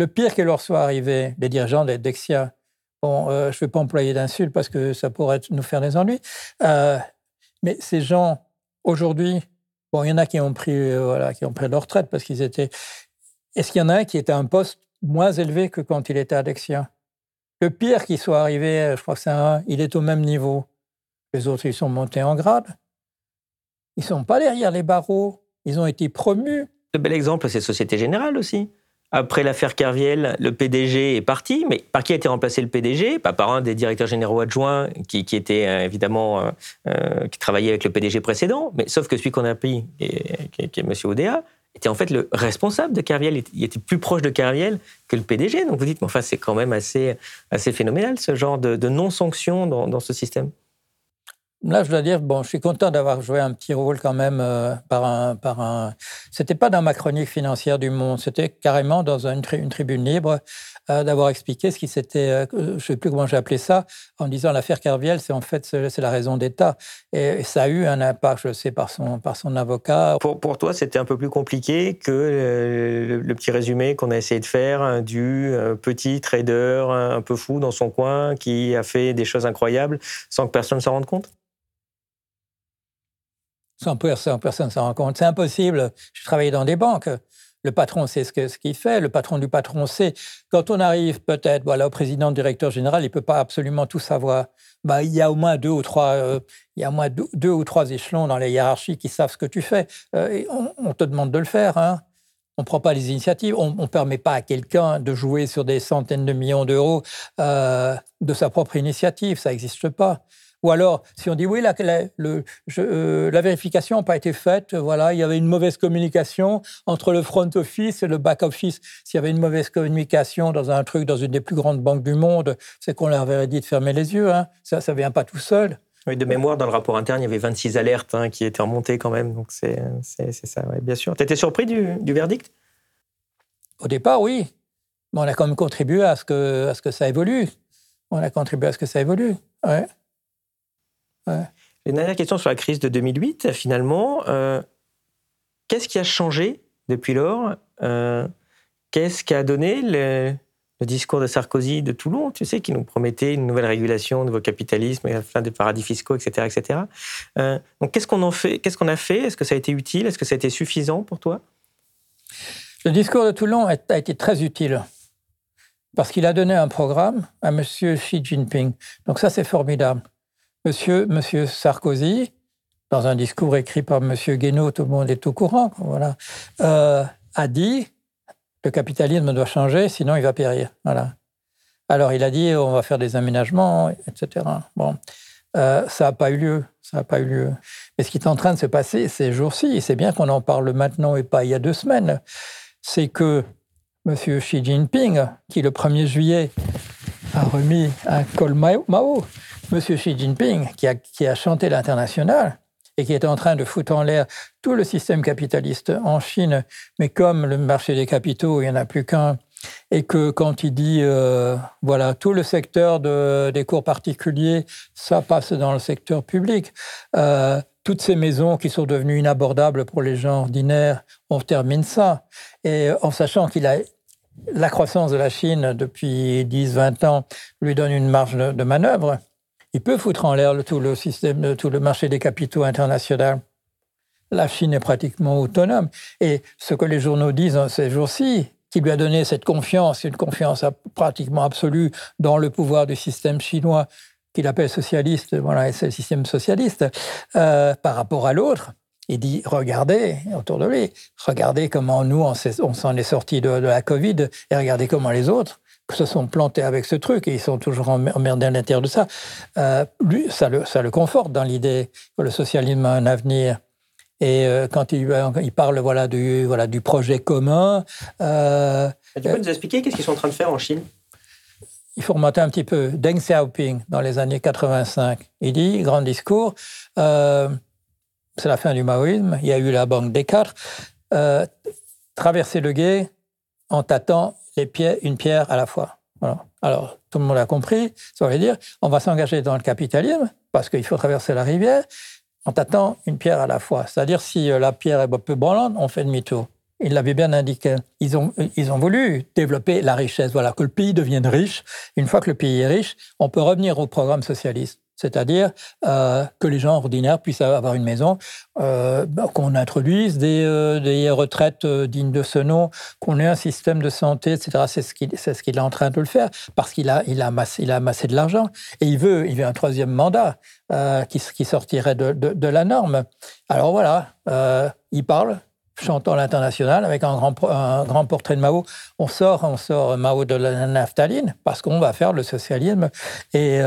B: le pire qui leur soit arrivé, les dirigeants de Dexia, bon, euh, je ne vais pas employer d'insultes parce que ça pourrait nous faire des ennuis, euh, mais ces gens, aujourd'hui, bon, il y en a qui ont pris, euh, voilà, qui ont pris leur retraite parce qu'ils étaient. Est-ce qu'il y en a un qui était à un poste moins élevé que quand il était à Dexia? Le pire qui soit arrivé, je crois que c'est un, il est au même niveau. Les autres, ils sont montés en grade. Ils ne sont pas derrière les barreaux. Ils ont été promus.
A: Le bel exemple, c'est Société Générale aussi. Après l'affaire Kerviel, le PDG est parti, mais par qui a été remplacé le PDG Pas par un des directeurs généraux adjoints qui, était euh, évidemment euh, euh, qui travaillait avec le PDG précédent, mais sauf que celui qu'on a pris, qui est, M. Odea, était en fait le responsable de Kerviel. Il était plus proche de Kerviel que le PDG. Donc vous dites, mais enfin, c'est quand même assez, assez phénoménal ce genre de, non-sanction dans ce système.
B: Là, je dois dire, bon, je suis content d'avoir joué un petit rôle quand même euh, par un, par un. C'était pas dans ma chronique financière du Monde, c'était carrément dans une, une tribune libre euh, d'avoir expliqué ce qui s'était, euh, je sais plus comment j'ai appelé ça, en disant l'affaire Kerviel, c'est en fait c'est la raison d'État, et, ça a eu un impact, je sais, par son par son avocat.
A: Pour, pour toi, c'était un peu plus compliqué que le, petit résumé qu'on a essayé de faire du petit trader un peu fou dans son coin qui a fait des choses incroyables sans que personne s'en rende compte?
B: Sans personne, personne ne s'en rend compte. C'est impossible. Je travaillais dans des banques. Le patron sait ce qu'il fait, le patron du patron sait. Quand on arrive peut-être voilà, au président, directeur général, il ne peut pas absolument tout savoir. Bah, il y a au moins deux ou trois, euh, il y a au moins deux, ou trois échelons dans les hiérarchies qui savent ce que tu fais. Euh, on, te demande de le faire. Hein. On ne prend pas les initiatives. On ne permet pas à quelqu'un de jouer sur des centaines de millions d'euros euh, de sa propre initiative. Ça n'existe pas. Ou alors, si on dit oui, la, le, euh, la vérification n'a pas été faite, voilà, il y avait une mauvaise communication entre le front office et le back office. S'il y avait une mauvaise communication dans un truc, dans une des plus grandes banques du monde, c'est qu'on leur avait dit de fermer les yeux. Hein. Ça, ça vient pas tout seul.
A: Oui, de mémoire, dans le rapport interne, il y avait 26 alertes hein, qui étaient remontées quand même. Donc c'est ça, bien sûr. Tu étais surpris du, du verdict?
B: Au départ, oui. Mais on a quand même contribué à ce que, à ce que ça évolue. On a contribué à ce que ça évolue. Ouais.
A: Une dernière question sur la crise de 2008, finalement. Euh, qu'est-ce qui a changé depuis lors euh, Qu'est-ce qui a donné le, discours de Sarkozy de Toulon, tu sais, qui nous promettait une nouvelle régulation, un nouveau capitalisme, la fin des paradis fiscaux, etc. etc. Euh, donc qu'est-ce qu'on en fait Qu'est-ce qu'on a fait? Est-ce que ça a été utile? Est-ce que ça a été suffisant pour toi?
B: Le discours de Toulon a été très utile parce qu'il a donné un programme à M. Xi Jinping. Donc ça, c'est formidable. Monsieur, Monsieur Sarkozy, dans un discours écrit par Monsieur Guénaud, tout le monde est au courant, voilà, euh, a dit le capitalisme doit changer, sinon il va périr. Voilà. Alors il a dit on va faire des aménagements, etc. Bon, euh, ça n'a pas eu lieu, ça n'a pas eu lieu. Mais ce qui est en train de se passer ces jours-ci, c'est bien qu'on en parle maintenant et pas il y a deux semaines, c'est que Monsieur Xi Jinping, qui le 1er juillet a remis un col Mao, M. Xi Jinping, qui a, chanté l'international et qui est en train de foutre en l'air tout le système capitaliste en Chine, mais comme le marché des capitaux, il n'y en a plus qu'un, et que quand il dit, euh, voilà, tout le secteur de, des cours particuliers, ça passe dans le secteur public. Euh, toutes ces maisons qui sont devenues inabordables pour les gens ordinaires, on termine ça. Et en sachant qu'il a la croissance de la Chine depuis 10-20 ans lui donne une marge de manœuvre il peut foutre en l'air tout le système, tout le marché des capitaux international. La Chine est pratiquement autonome. Et ce que les journaux disent ces jours-ci, qui lui a donné cette confiance, une confiance pratiquement absolue dans le pouvoir du système chinois, qu'il appelle socialiste, voilà, c'est le système socialiste, euh, par rapport à l'autre. Il dit, regardez autour de lui, regardez comment nous, on s'en est sortis de, la Covid, et regardez comment les autres se sont plantés avec ce truc, et ils sont toujours emmerdés à l'intérieur de ça. Euh, lui, ça le, ça le conforte dans l'idée que le socialisme a un avenir. Et euh, quand il, il, parle voilà, du, voilà, du projet commun...
A: Euh, tu peux nous expliquer qu'est-ce qu'ils sont en train de faire en Chine?
B: Il faut remonter un petit peu. Deng Xiaoping, dans les années 85, il dit, grand discours, euh, c'est la fin du maoïsme, il y a eu la banque des quatre, euh, traverser le gué en tâtant les pieds, une pierre à la fois. Alors, tout le monde a compris, ça veut dire, on va s'engager dans le capitalisme, parce qu'il faut traverser la rivière, en tâtant une pierre à la fois. C'est-à-dire, si euh, la pierre est un peu branlante, on fait demi-tour. Il l'avait bien indiqué. Ils ont, ils ont voulu développer la richesse, voilà, que le pays devienne riche. Une fois que le pays est riche, on peut revenir au programme socialiste c'est-à-dire euh, que les gens ordinaires puissent avoir une maison, euh, qu'on introduise des, euh, des retraites dignes de ce nom, qu'on ait un système de santé, etc. C'est ce qu'il ce est en train de le faire parce qu'il a, il a, amassé, a de l'argent et il veut, il veut un troisième mandat qui, sortirait de, de, la norme. Alors voilà, il parle, chantant l'international avec un grand, un grand portrait de Mao. On sort, on sort Mao de la naphtaline parce qu'on va faire le socialisme. Et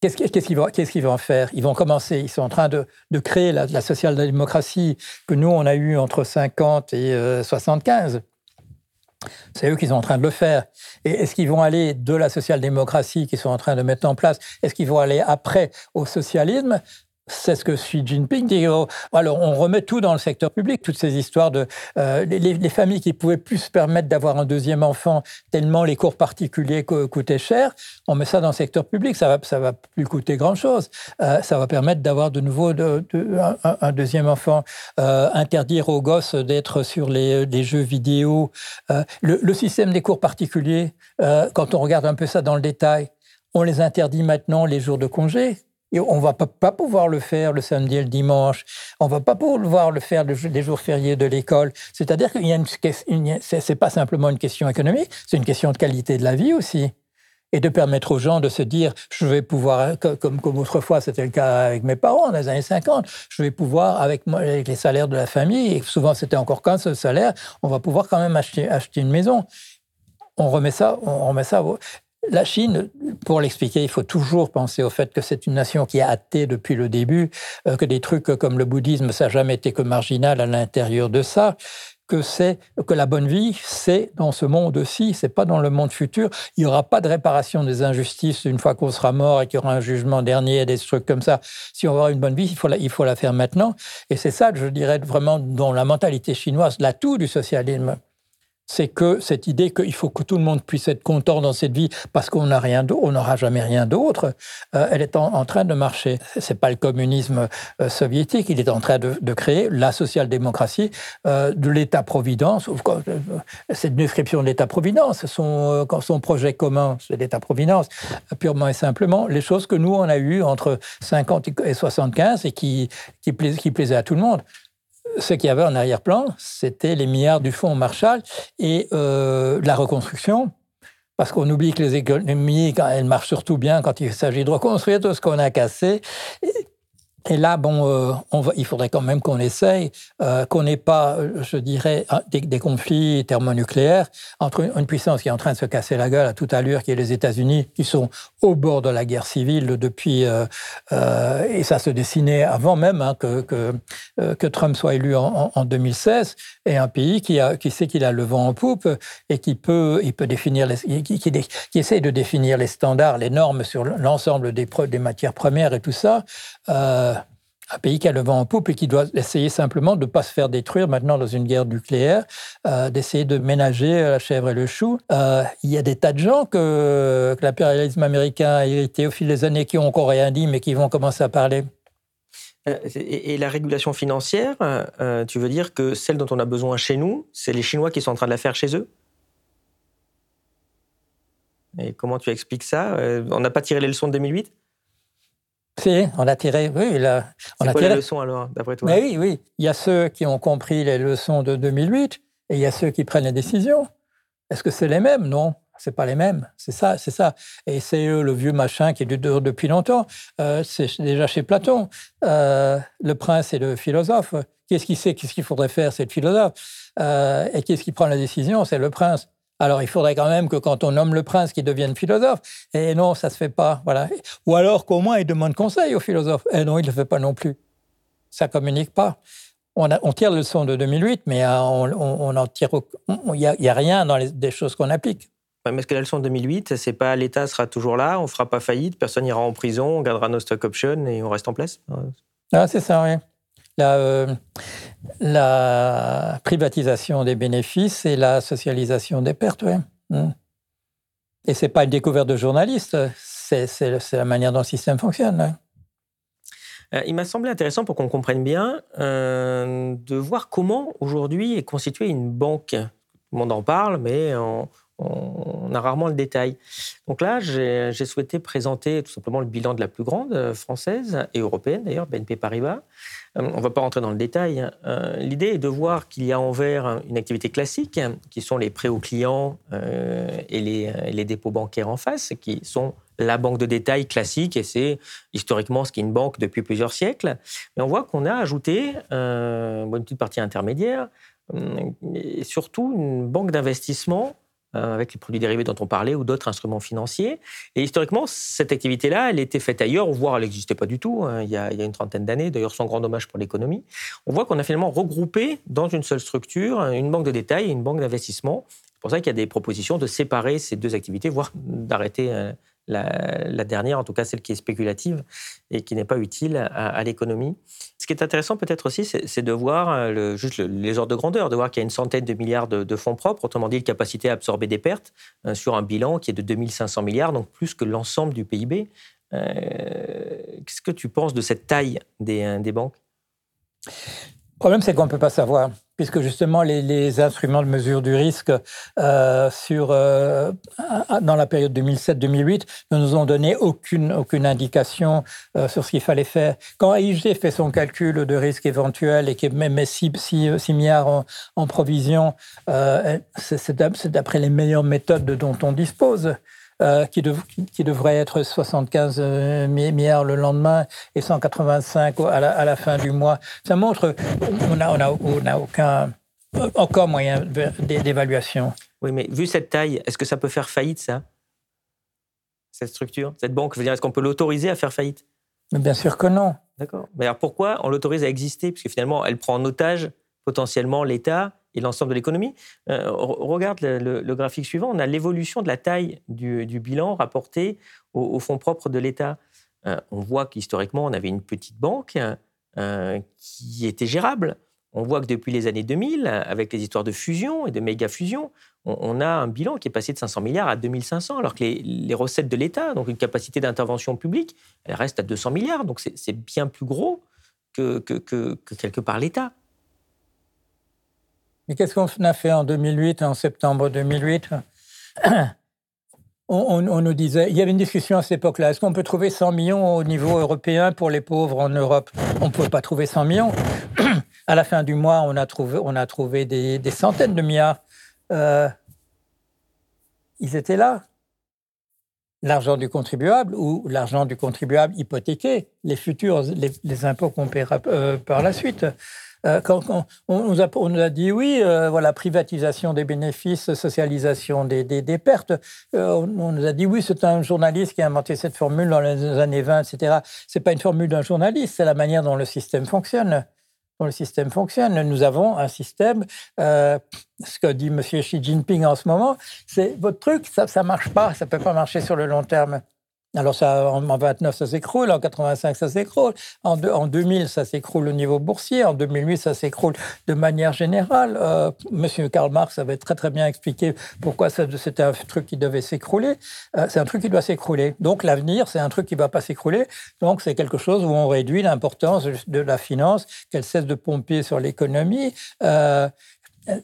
B: qu'est-ce qu'ils vont, faire? Ils vont commencer, ils sont en train de, créer la, social-démocratie que nous, on a eue entre 50 et 75. Euh, c'est eux qui sont en train de le faire. Et est-ce qu'ils vont aller de la social-démocratie qu'ils sont en train de mettre en place? Est-ce qu'ils vont aller après au socialisme? C'est ce que Xi Jinping. Oh, alors, on remet tout dans le secteur public, toutes ces histoires de euh, les, familles qui pouvaient plus se permettre d'avoir un deuxième enfant tellement les cours particuliers coûtaient cher. On met ça dans le secteur public, ça va, ça va plus coûter grand chose. Euh, ça va permettre d'avoir de nouveau un, deuxième enfant. Euh, interdire aux gosses d'être sur les, jeux vidéo. Le, système des cours particuliers, quand on regarde un peu ça dans le détail, on les interdit maintenant les jours de congé on ne va pas, pouvoir le faire le samedi et le dimanche. On ne va pas pouvoir le faire les jours fériés de l'école. C'est-à-dire qu'il y a une, c'est pas simplement une question économique, c'est une question de qualité de la vie aussi. Et de permettre aux gens de se dire, je vais pouvoir, comme, comme autrefois c'était le cas avec mes parents dans les années 50, je vais pouvoir, avec, avec les salaires de la famille, et souvent c'était encore qu'un seul salaire, on va pouvoir quand même acheter, acheter une maison. On remet ça, on remet ça. La Chine, pour l'expliquer, il faut toujours penser au fait que c'est une nation qui a athée depuis le début, euh, que des trucs comme le bouddhisme, ça n'a jamais été que marginal à l'intérieur de ça, que c'est que la bonne vie, c'est dans ce monde-ci, c'est pas dans le monde futur. Il n'y aura pas de réparation des injustices une fois qu'on sera mort et qu'il y aura un jugement dernier, des trucs comme ça. Si on veut avoir une bonne vie, il faut la, il faut la faire maintenant. Et c'est ça, je dirais, vraiment dans la mentalité chinoise, l'atout du socialisme c'est que cette idée qu'il faut que tout le monde puisse être content dans cette vie parce qu'on n'a rien on n'aura jamais rien d'autre, euh, elle est en, train de marcher. C'est pas le communisme euh, soviétique, il est en train de, créer la social-démocratie euh, de l'État-providence. C'est une description de l'État-providence. Son, projet commun, c'est l'État-providence, purement et simplement. Les choses que nous, on a eues entre 50 et 75 et qui, qui plaisaient à tout le monde ce qu'il y avait en arrière-plan, c'était les milliards du fonds Marshall et euh, la reconstruction. Parce qu'on oublie que les économies, elles marchent surtout bien quand il s'agit de reconstruire tout ce qu'on a cassé. Et là, bon, euh, il faudrait quand même qu'on essaye, euh, qu'on n'ait pas, euh, je dirais, des, conflits thermonucléaires entre une, puissance qui est en train de se casser la gueule à toute allure, qui est les États-Unis, qui sont au bord de la guerre civile depuis, et ça se dessinait avant même hein, que, que, que, Trump soit élu en, en, 2016, et un pays qui, sait qu'il a le vent en poupe et qui peut, définir, les, qui, essaie de définir les standards, les normes sur l'ensemble des, matières premières et tout ça. Euh, un pays qui a le vent en poupe et qui doit essayer simplement de ne pas se faire détruire maintenant dans une guerre nucléaire, euh, d'essayer de ménager la chèvre et le chou. Euh, il y a des tas de gens que, l'impérialisme américain a hérité au fil des années qui ont encore rien dit, mais qui vont commencer à parler.
A: Et, la régulation financière, tu veux dire que celle dont on a besoin chez nous, c'est les Chinois qui sont en train de la faire chez eux? Et comment tu expliques ça? On n'a pas tiré les leçons de 2008
B: si, on a tiré, oui.
A: La, on a quoi tiré... les leçons alors, d'après toi?
B: Mais oui, oui. Il y a ceux qui ont compris les leçons de 2008 et il y a ceux qui prennent les décisions. Est-ce que c'est les mêmes? Non. C'est pas les mêmes. C'est ça, c'est ça. Et c'est le vieux machin qui est dehors depuis longtemps. Euh, c'est déjà chez Platon. Euh, le prince et le philosophe. Qu'est-ce qu'il sait Qu'est-ce qu'il faudrait faire C'est le philosophe. Euh, et qu'est-ce qui prend la décision C'est le prince. Alors, il faudrait quand même que quand on nomme le prince, qu'il devienne philosophe. Et non, ça se fait pas. Voilà. Ou alors qu'au moins il demande conseil au philosophe. Et non, il le fait pas non plus. Ça communique pas. On, tire le leçon de 2008, mais on, en tire. Il n'y a, rien dans les des choses qu'on applique.
A: Mais est-ce que la leçon de 2008, c'est pas l'État sera toujours là, on fera pas faillite, personne n'ira en prison, on gardera nos stock options et on reste en place?
B: Ah, c'est ça, oui la, euh, la, privatisation des bénéfices et la socialisation des pertes. Oui. Hmm. Et ce n'est pas une découverte de journalistes, c'est la manière dont le système fonctionne.
A: Euh, il m'a semblé intéressant pour qu'on comprenne bien euh, de voir comment aujourd'hui est constituée une banque. Tout le monde en parle, mais on, on a rarement le détail. Donc là, j'ai souhaité présenter tout simplement le bilan de la plus grande euh, française et européenne d'ailleurs, BNP Paribas. Euh, on ne va pas rentrer dans le détail. Hein. Euh, l'idée est de voir qu'il y a envers une activité classique, qui sont les prêts aux clients et les, dépôts bancaires en face, qui sont la banque de détail classique, et c'est historiquement ce qui est une banque depuis plusieurs siècles. Mais on voit qu'on a ajouté une petite partie intermédiaire, et surtout une banque d'investissement avec les produits dérivés dont on parlait ou d'autres instruments financiers. Et historiquement, cette activité-là, elle était faite ailleurs, voire elle n'existait pas du tout, hein, il, y a, une trentaine d'années, d'ailleurs sans grand dommage pour l'économie. On voit qu'on a finalement regroupé dans une seule structure une banque de détail et une banque d'investissement. C'est pour ça qu'il y a des propositions de séparer ces deux activités, voire d'arrêter euh, la, dernière, en tout cas celle qui est spéculative et qui n'est pas utile à, l'économie. Ce qui est intéressant peut-être aussi, c'est de voir euh, juste les ordres de grandeur, de voir qu'il y a une centaine de milliards de, fonds propres, autrement dit, une capacité à absorber des pertes euh, sur un bilan qui est de 2500 milliards, donc plus que l'ensemble du PIB. Euh, qu'est-ce que tu penses de cette taille des banques?
B: Le problème, c'est qu'on ne peut pas savoir puisque justement les, instruments de mesure du risque euh, sur, euh, dans la période 2007-2008 ne nous ont donné aucune, aucune indication euh, sur ce qu'il fallait faire. Quand AIG fait son calcul de risque éventuel et qu'il met 6, 6, milliards en provision, c'est d'après les meilleures méthodes dont on dispose. Euh, qui, qui, devrait être 75 euh, milliards le lendemain et 185 à la, à la fin du mois. Ça montre qu'on n'a on a, on a aucun encore moyen d'évaluation.
A: Oui, mais vu cette taille, est-ce que ça peut faire faillite, ça? Cette structure Cette banque Est-ce qu'on peut l'autoriser à faire faillite?
B: Mais Bien sûr que non.
A: D'accord. Mais alors pourquoi on l'autorise à exister? Puisque finalement, elle prend en otage potentiellement l'État et l'ensemble de l'économie. Euh, regarde le, graphique suivant, on a l'évolution de la taille du, bilan rapporté au fonds propres de l'État. Euh, on voit qu'historiquement, on avait une petite banque euh, qui était gérable. On voit que depuis les années 2000, avec les histoires de fusion et de méga-fusion, on, a un bilan qui est passé de 500 milliards à 2500, alors que les, recettes de l'État, donc une capacité d'intervention publique, elle reste à 200 milliards. Donc c'est bien plus gros que, que quelque part l'État.
B: Mais qu'est-ce qu'on a fait en 2008, en septembre 2008 on, nous disait, il y avait une discussion à cette époque-là, est-ce qu'on peut trouver 100 millions au niveau européen pour les pauvres en Europe? On ne pouvait pas trouver 100 millions. à la fin du mois, on a trouvé, des, centaines de milliards. Euh, ils étaient là. L'argent du contribuable ou l'argent du contribuable hypothéqué, les futurs, les, impôts qu'on paiera euh, par la suite. Euh, quand, on, nous a, dit oui, euh, voilà, privatisation des bénéfices, socialisation des, pertes. Euh, on, nous a dit oui, c'est un journaliste qui a inventé cette formule dans les années 20, etc. C'est pas une formule d'un journaliste, c'est la manière dont le système fonctionne. Dont le système fonctionne. Nous avons un système. ce que dit M. Xi Jinping en ce moment, c'est votre truc, ça, ça marche pas, ça peut pas marcher sur le long terme. Alors, ça, en 29, ça s'écroule, en 85, ça s'écroule, en, en, 2000, ça s'écroule au niveau boursier, en 2008, ça s'écroule de manière générale. Euh, Monsieur Karl Marx avait très très bien expliqué pourquoi c'était un truc qui devait s'écrouler. Euh, c'est un truc qui doit s'écrouler. Donc, l'avenir, c'est un truc qui ne va pas s'écrouler. Donc, c'est quelque chose où on réduit l'importance de la finance, qu'elle cesse de pomper sur l'économie. Euh,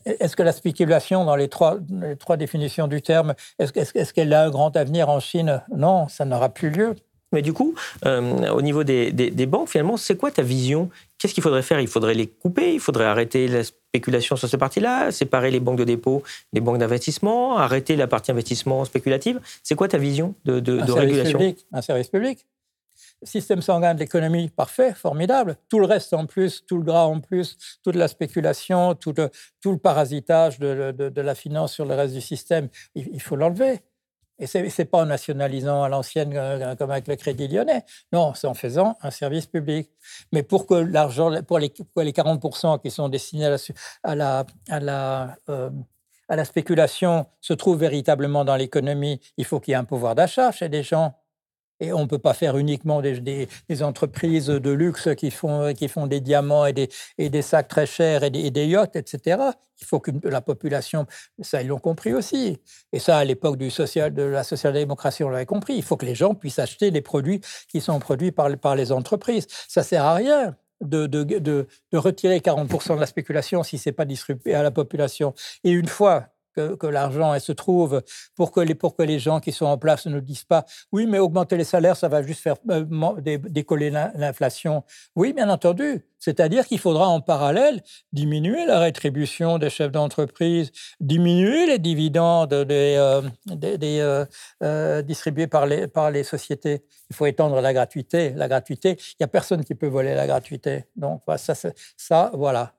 B: est-ce que la spéculation, dans les trois, trois définitions du terme, est-ce qu'elle a un grand avenir en Chine? Non, ça n'aura plus lieu.
A: mais du coup, au niveau des, des banques, finalement, c'est quoi ta vision? Qu'est-ce qu'il faudrait faire? Il faudrait les couper, il faudrait arrêter la spéculation sur ces parties-là, séparer les banques de dépôt les banques d'investissement, arrêter la partie investissement spéculative? C'est quoi ta vision de, de,
B: un
A: régulation?
B: public, Un service public. Système sanguin de l'économie, parfait, formidable. Tout le reste en plus, tout le gras en plus, toute la spéculation, tout le, parasitage de, la finance sur le reste du système, il faut l'enlever. Et ce n'est pas en nationalisant à l'ancienne euh, comme avec le Crédit lyonnais. Non, c'est en faisant un service public. Mais pour que l'argent, pour les, les 40% qui sont destinés à la, euh, à la spéculation se trouvent véritablement dans l'économie, il faut qu'il y ait un pouvoir d'achat chez les gens. Et on ne peut pas faire uniquement des, des, entreprises de luxe qui font, qui font des diamants et des, et des sacs très chers et des, des yachts, etc. Il faut que la population, ça ils l'ont compris aussi. Et ça, à l'époque du social, de la social-démocratie, on l'avait compris. Il faut que les gens puissent acheter les produits qui sont produits par, les entreprises. Ça sert à rien. De, de, de, de retirer 40% de la spéculation si c'est pas distribué à la population. Et une fois que, l'argent se trouve pour que, les, pour que les gens qui sont en place ne disent pas oui, mais augmenter les salaires, ça va juste faire euh, décoller l'inflation. Oui, bien entendu. C'est-à-dire qu'il faudra en parallèle diminuer la rétribution des chefs d'entreprise, diminuer les dividendes des, euh, euh, distribués par les, par les sociétés. Il faut étendre la gratuité. La gratuité, il n'y a personne qui peut voler la gratuité. Donc, ça, ça voilà.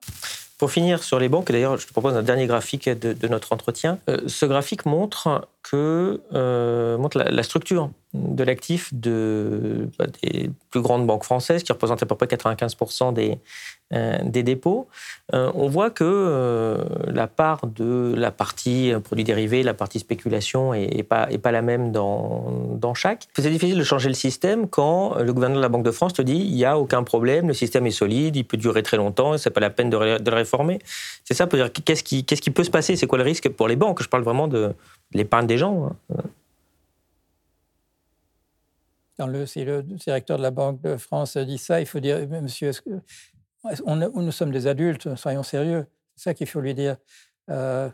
A: Pour finir sur les banques, d'ailleurs, je te propose un dernier graphique de, notre entretien. Euh, ce graphique montre, que, euh, montre la, structure de l'actif de, bah, des plus grandes banques françaises, qui représentent à peu près 95% des, euh, des dépôts, euh, on voit que euh, la part de la partie produits dérivés, la partie spéculation n'est pas, est pas la même dans, dans chaque. C'est difficile de changer le système quand le gouverneur de la Banque de France te dit il n'y a aucun problème, le système est solide, il peut durer très longtemps, et n'est pas la peine de, le réformer. C'est ça, qu'est-ce qui, qu'est-ce qui peut se passer? C'est quoi le risque pour les banques? Je parle vraiment de l'épargne des gens. Hein.
B: Quand le, si le directeur de la Banque de France dit ça, il faut dire, monsieur, nous sommes des adultes, soyons sérieux. C'est ça qu'il faut lui dire. Euh,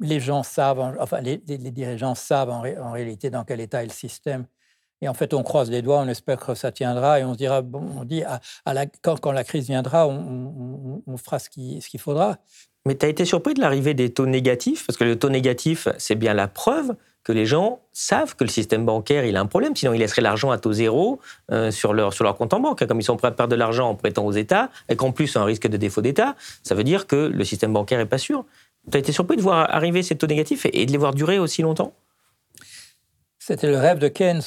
B: les gens savent, enfin, les, dirigeants savent en, réalité dans quel état est le système. Et en fait, on croise les doigts, on espère que ça tiendra et on se dira, bon, on dit, à, quand, la crise viendra, on, fera ce qu'il faudra.
A: Mais tu as été surpris de l'arrivée des taux négatifs, parce que le taux négatif, c'est bien la preuve que les gens savent que le système bancaire il a un problème, sinon ils laisseraient l'argent à taux zéro euh, sur, leur, sur leur compte en banque. Comme ils sont prêts à perdre de l'argent en prêtant aux États, et qu'en plus un risque de défaut d'État, ça veut dire que le système bancaire n'est pas sûr. Tu as été surpris de voir arriver ces taux négatifs et de les voir durer aussi longtemps?
B: C'était le rêve de Keynes.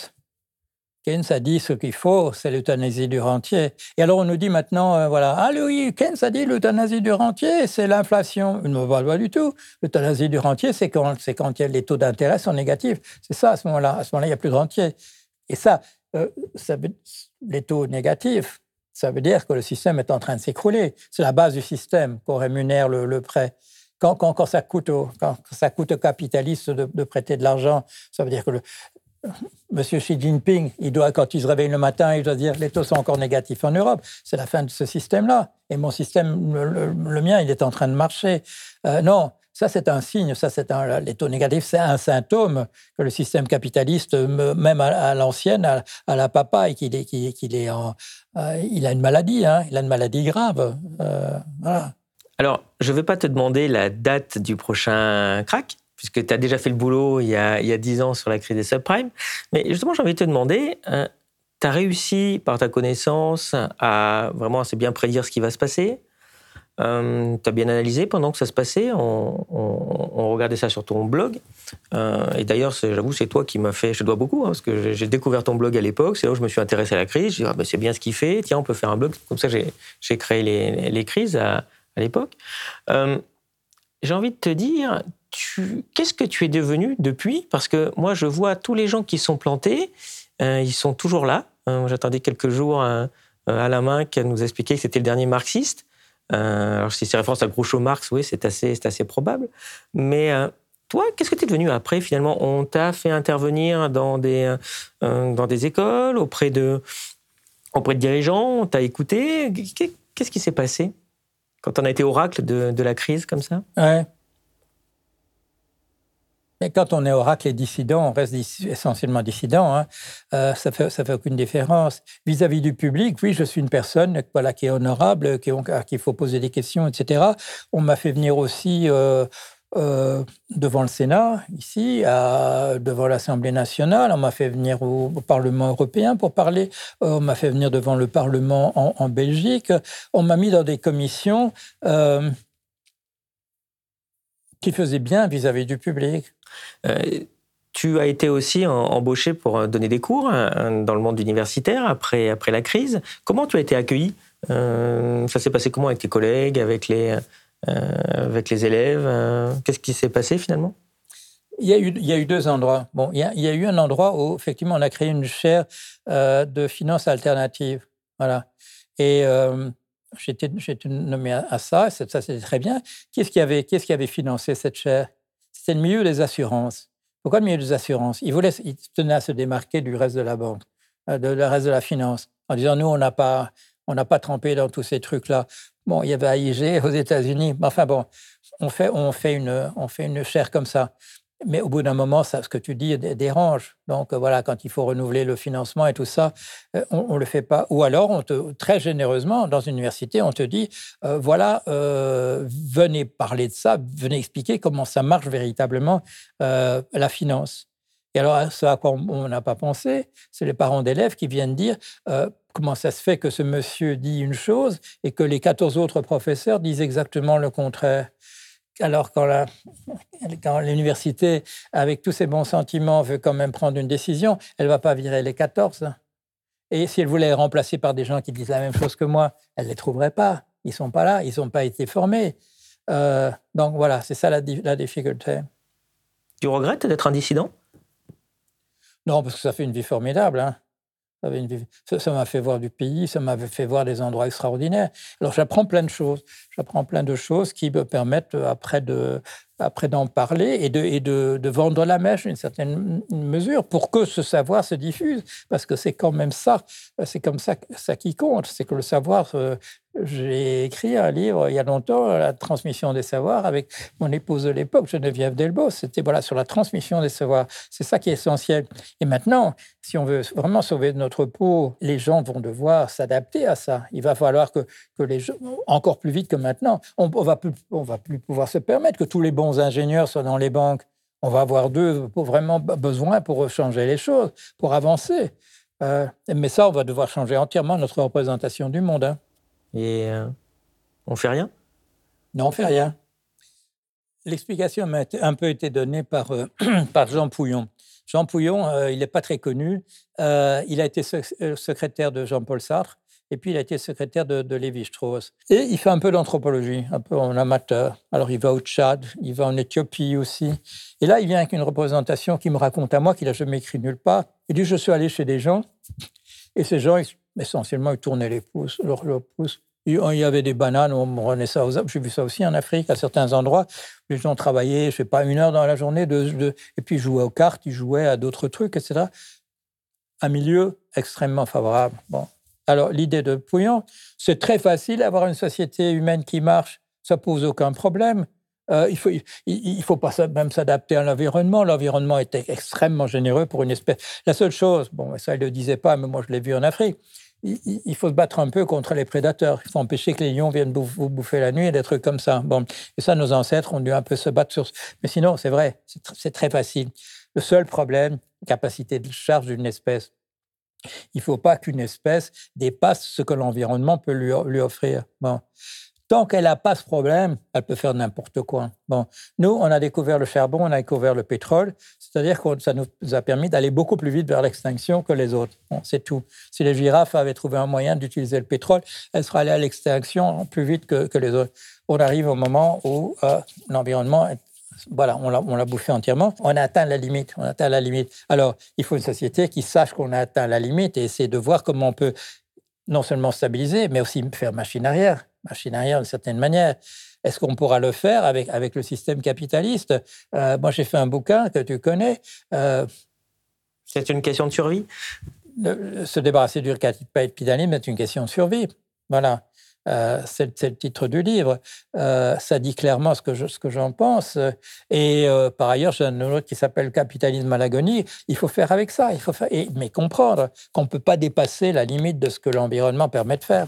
B: Keynes a dit ce qu'il faut, c'est l'euthanasie du rentier. Et alors on nous dit maintenant, euh, voilà, ah oui, Keynes a dit l'euthanasie du rentier, c'est l'inflation. Ne me pas du tout. L'euthanasie du rentier, c'est quand, quand les taux d'intérêt sont négatifs. C'est ça à ce moment-là. À ce moment-là, il n'y a plus de rentier. Et ça, euh, les taux négatifs, ça veut dire que le système est en train de s'écrouler. C'est la base du système qu'on rémunère le, prêt. Quand, quand, ça coûte quand ça coûte aux capitalistes de, de prêter de l'argent, ça veut dire que le, Monsieur Xi Jinping, il doit, quand il se réveille le matin, il doit dire les taux sont encore négatifs en Europe. C'est la fin de ce système-là. Et mon système, le, mien, il est en train de marcher. Euh, non, ça c'est un signe. Ça c'est un, les taux négatifs, c'est un symptôme que le système capitaliste, même à, l'ancienne, à, la papa, et qu'il est, qu'il, est en, euh, il a une maladie. Hein, il a une maladie grave. Euh,
A: Alors, je ne vais pas te demander la date du prochain crack puisque tu as déjà fait le boulot il y a, il 10 ans sur la crise des subprimes. Mais justement, j'ai envie de te demander, euh, tu as réussi par ta connaissance à vraiment assez bien prédire ce qui va se passer? Euh, tu as bien analysé pendant que ça se passait? On, regardait ça sur ton blog. Euh, et d'ailleurs, j'avoue, c'est toi qui m'as fait. Je dois beaucoup, hein, parce que j'ai découvert ton blog à l'époque. C'est là où je me suis intéressé à la crise. J'ai dit, ah, ben, c'est bien ce qu'il fait. Tiens, on peut faire un blog. Comme ça, j'ai créé les, les, crises à, à l'époque. j'ai envie de te dire, qu'est-ce que tu es devenu depuis? Parce que moi, je vois tous les gens qui sont plantés, euh, ils sont toujours là. Euh, j'attendais quelques jours à, à la main qu'elle nous expliquait que c'était le dernier marxiste. Euh, alors, si c'est référence à Groucho Marx, oui, c'est assez, assez probable. Mais toi, qu'est-ce que tu es devenu après Finalement, on t'a fait intervenir dans des, dans des écoles, auprès de, auprès de dirigeants, on t'a écouté. Qu'est-ce qui s'est passé quand on a été oracle de, de la crise comme ça?
B: Ouais. Mais quand on est oracle et dissident, on reste essentiellement dissident. Hein. Euh, ça fait ça fait aucune différence vis-à-vis du public. Oui, je suis une personne voilà qui est honorable, qui à qui il faut poser des questions, etc. On m'a fait venir aussi euh, euh, devant le Sénat, ici, devant l'Assemblée nationale. On m'a fait venir au, Parlement européen pour parler. on m'a fait venir devant le Parlement en, en Belgique. On m'a mis dans des commissions qui faisaient bien vis-à-vis du public.
A: Euh, tu as été aussi embauché pour euh, donner des cours hein, dans le monde universitaire après, après la crise. Comment tu as été accueilli euh, Ça s'est passé comment avec tes collègues, avec les, avec les élèves Qu'est-ce qui s'est passé finalement?
B: Il y, a eu, il y a eu deux endroits. Bon, il y, a, il y, a, eu un endroit où, effectivement, on a créé une chaire de finances alternatives. Voilà. Et j'étais nommé à, ça, ça c'était très bien. Qu'est-ce qui, avait, qu'est-ce qui avait financé cette chaire? C'est le milieu des assurances. Pourquoi le milieu des assurances il, voulait, il tenait à se démarquer du reste de la banque, euh, de le reste de la finance, en disant nous, on n'a pas, on n'a pas trempé dans tous ces trucs-là. Bon, il y avait AIG aux États-Unis, mais enfin bon, on fait, on fait une, on fait une chaire comme ça. Mais au bout d'un moment, ça, ce que tu dis dérange. Donc voilà, quand il faut renouveler le financement et tout ça, euh, on ne le fait pas. Ou alors, on te, très généreusement, dans une université, on te dit, euh, voilà, euh, venez parler de ça, venez expliquer comment ça marche véritablement la finance. Et alors, ce à quoi on n'a pas pensé, c'est les parents d'élèves qui viennent dire comment ça se fait que ce monsieur dit une chose et que les 14 autres professeurs disent exactement le contraire. Alors, quand l'université, avec tous ses bons sentiments, veut quand même prendre une décision, elle ne va pas virer les 14. Et si elle voulait les remplacer par des gens qui disent la même chose que moi, elle ne les trouverait pas. Ils ne sont pas là, ils n'ont pas été formés. Euh, donc voilà, c'est ça la, la, difficulté.
A: Tu regrettes d'être un dissident?
B: Non, parce que ça fait une vie formidable. Hein. Ça m'a fait voir du pays, ça m'avait fait voir des endroits extraordinaires. Alors j'apprends plein de choses. J'apprends plein de choses qui me permettent euh, après de, après d'en parler et, de, et de, vendre la mèche d'une certaine mesure pour que ce savoir se diffuse. Parce que c'est quand même ça, c'est comme ça, ça qui compte, c'est que le savoir euh, j'ai écrit un livre il y a longtemps, La transmission des savoirs, avec mon épouse de l'époque, Geneviève Delbos. C'était voilà, sur la transmission des savoirs. C'est ça qui est essentiel. Et maintenant, si on veut vraiment sauver notre peau, les gens vont devoir s'adapter à ça. Il va falloir que, que les gens, encore plus vite que maintenant, on ne va, va plus pouvoir se permettre que tous les bons ingénieurs soient dans les banques. On va avoir d'eux vraiment besoin pour changer les choses, pour avancer. Euh, mais ça, on va devoir changer entièrement notre représentation du monde. Hein.
A: Et euh, on fait rien?
B: Non, on fait rien. L'explication m'a un peu été donnée par, euh, [clears throat] par Jean Pouillon. Jean Pouillon, euh, il n'est pas très connu. il a été secrétaire de Jean-Paul Sartre et puis il a été secrétaire de, de Lévi-Strauss. Et il fait un peu d'anthropologie, un peu en amateur. Alors il va au Tchad, il va en Éthiopie aussi. Et là, il vient avec une représentation qui me raconte à moi qu'il n'a jamais écrit nulle part. Il dit, je suis allé chez des gens, et ces gens, essentiellement, ils tournaient les pouces, leurs pouces. Il y avait des bananes, on prenait ça aux J'ai vu ça aussi en Afrique, à certains endroits. Les gens travaillaient, je sais pas, une heure dans la journée, de, et puis ils jouaient aux cartes, ils jouaient à d'autres trucs, etc. Un milieu extrêmement favorable. Bon. Alors, l'idée de Pouillon, c'est très facile d'avoir une société humaine qui marche, ça pose aucun problème. Euh, il faut, faut pas même s'adapter à l'environnement. L'environnement était extrêmement généreux pour une espèce. La seule chose, bon, ça il le disait pas, mais moi je l'ai vu en Afrique, il, faut se battre un peu contre les prédateurs. Il faut empêcher que les lions viennent vous bouffer la nuit et des trucs comme ça. Bon, et ça, nos ancêtres ont dû un peu se battre sur. Mais sinon, c'est vrai, c'est très facile. Le seul problème, capacité de charge d'une espèce. Il ne faut pas qu'une espèce dépasse ce que l'environnement peut lui, offrir. Bon. Tant qu'elle n'a pas ce problème, elle peut faire n'importe quoi. Bon, nous, on a découvert le charbon, on a découvert le pétrole, c'est-à-dire que ça nous a permis d'aller beaucoup plus vite vers l'extinction que les autres. Bon, c'est tout. Si les girafes avaient trouvé un moyen d'utiliser le pétrole, elles seraient allées à l'extinction plus vite que, les autres. On arrive au moment où euh, l'environnement voilà, on l'a bouffé entièrement. On a atteint la limite. On a atteint la limite. Alors, il faut une société qui sache qu'on a atteint la limite et essayer de voir comment on peut non seulement stabiliser, mais aussi faire machine arrière machine arrière d'une certaine manière. Est-ce qu'on pourra le faire avec, avec le système capitaliste? Euh, Moi, j'ai fait un bouquin que tu connais.
A: Euh, c'est une question de survie?
B: Se débarrasser du capitalisme est une question de survie. Voilà. Euh, c'est le titre du livre. Euh, ça dit clairement ce que ce que j'en pense. Et par ailleurs, j'ai un autre qui s'appelle Capitalisme à l'agonie. Il faut faire avec ça. Il faut mais comprendre qu'on ne peut pas dépasser la limite de ce que l'environnement permet de faire.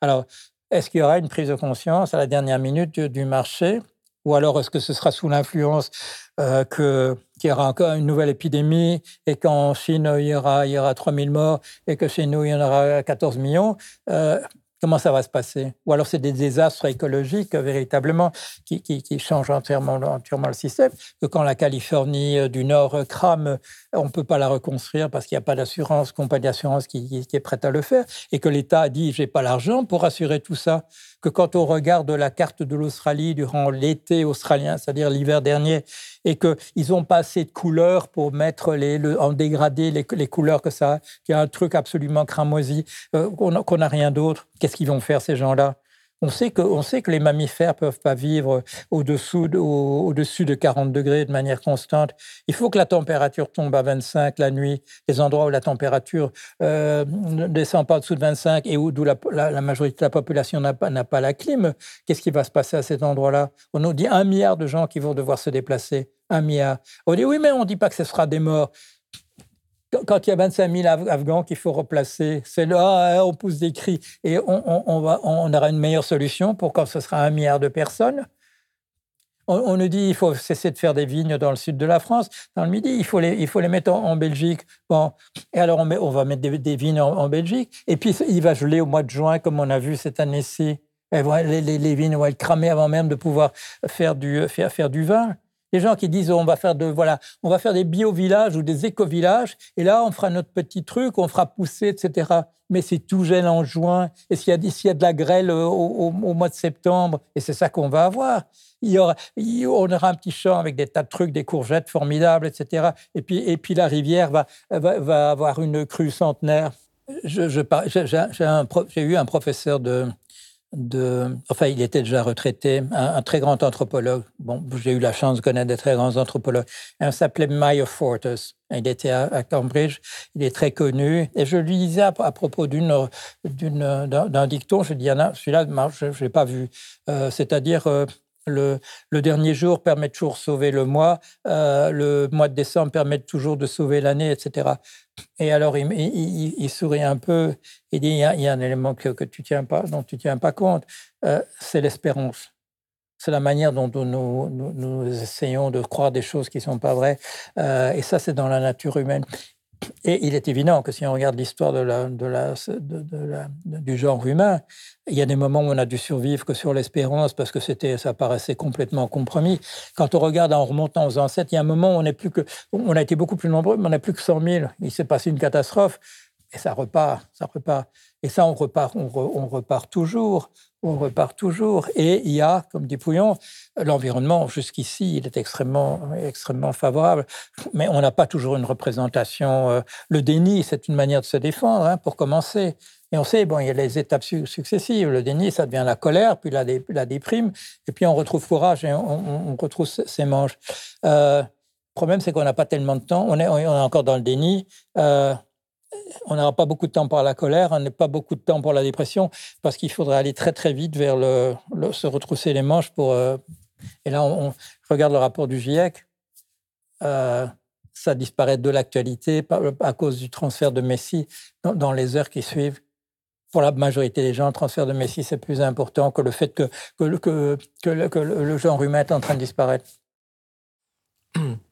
B: Alors, est-ce qu'il y aura une prise de conscience à la dernière minute du marché? Ou alors est-ce que ce sera sous l'influence euh, qu'il y aura encore une nouvelle épidémie et qu'en Chine, il y aura, il y aura 3000 morts et que chez nous, il y en aura 14 millions? Euh, Comment ça va se passer? Ou alors c'est des désastres écologiques euh, véritablement qui, changent entièrement, entièrement, le système. Que quand la Californie euh, du Nord euh, crame, on ne peut pas la reconstruire parce qu'il n'y a pas d'assurance, compagnie d'assurance qui, est prête à le faire. Et que l'État a dit j'ai pas l'argent pour assurer tout ça. Que quand on regarde la carte de l'Australie durant l'été australien, c'est-à-dire l'hiver dernier, et qu'ils n'ont pas assez de couleurs pour mettre en dégradé les, couleurs que ça qu'il y a un truc absolument cramoisi, qu'on n'a rien d'autre Qu'est-ce qu'ils vont faire, ces gens-là? On sait, que, sait que les mammifères peuvent pas vivre au-dessous de, au, de 40 degrés de manière constante. Il faut que la température tombe à 25 la nuit. Les endroits où la température euh, ne descend pas au-dessous de 25 et où la, la, majorité de la population n'a pas, pas la clim, qu'est-ce qui va se passer à cet endroit-là? On nous dit un milliard de gens qui vont devoir se déplacer. Un milliard. On dit oui, mais on ne dit pas que ce sera des morts quand il y a 25 000 Afghans qu'il faut replacer, c'est là, hein, on pousse des cris et on, va, on, aura une meilleure solution pour quand ce sera un milliard de personnes. On, nous dit qu'il faut cesser de faire des vignes dans le sud de la France, dans le Midi, il faut les, il faut les mettre en, Belgique. Bon, et alors on, on va mettre des, vignes en, Belgique, et puis il va geler au mois de juin, comme on a vu cette année-ci. Les, les, vignes vont être cramées avant même de pouvoir faire du, faire, faire du vin. Les gens qui disent on va faire de voilà, on va faire des bio-villages ou des éco-villages, et là on fera notre petit truc, on fera pousser, etc. Mais c'est tout gel en juin, et s'il y, a, y a de la grêle au, mois de septembre, et c'est ça qu'on va avoir. Il y aura, on aura un petit champ avec des tas de trucs, des courgettes formidables, etc. Et puis, et puis la rivière va, va, avoir une crue centenaire. J'ai eu un professeur de, de, enfin, il était déjà retraité, un, très grand anthropologue. Bon, j'ai eu la chance de connaître des très grands anthropologues. Il s'appelait Meyer Fortis. Il était à, Cambridge. Il est très connu. Et je lui disais à, propos d'un, dicton, je dis, celui-là, je ne l'ai pas vu. Euh, c'est-à-dire, euh, le, dernier jour permet toujours de sauver le mois, euh, le mois de décembre permet toujours de sauver l'année, etc. Et alors, il, sourit un peu, il dit, il y a, un élément que, tu tiens pas, dont tu ne tiens pas compte, euh, c'est l'espérance. C'est la manière dont nous, essayons de croire des choses qui ne sont pas vraies. Euh, et ça, c'est dans la nature humaine. Et il est évident que si on regarde l'histoire de la, de la, du genre humain, il y a des moments où on a dû survivre que sur l'espérance parce que c'était, ça paraissait complètement compromis. Quand on regarde en remontant aux ancêtres, il y a un moment où on, plus que, on a été beaucoup plus nombreux, mais on n'a plus que 100 000. Il s'est passé une catastrophe et ça repart, ça repart. Et ça, on repart, on, repart toujours, on repart toujours. Et il y a, comme dit Pouillon, l'environnement, jusqu'ici, il est extrêmement, extrêmement favorable. Mais on n'a pas toujours une représentation. Euh, le déni, c'est une manière de se défendre, hein, pour commencer. Et on sait, bon, il y a les étapes successives. Le déni, ça devient la colère, puis la, la déprime, et puis on retrouve courage et on, retrouve ses manches. Euh, le problème, c'est qu'on n'a pas tellement de temps. On est, encore dans le déni. Euh, on n'aura pas beaucoup de temps pour la colère, on n'a pas beaucoup de temps pour la dépression, parce qu'il faudrait aller très très vite vers le, se retrousser les manches pour. Euh, et là, on, regarde le rapport du GIEC. Euh, ça disparaît de l'actualité à cause du transfert de Messi dans, les heures qui suivent. Pour la majorité des gens, le transfert de Messi, c'est plus important que le fait que, que, le genre humain est en train de disparaître. [clears throat]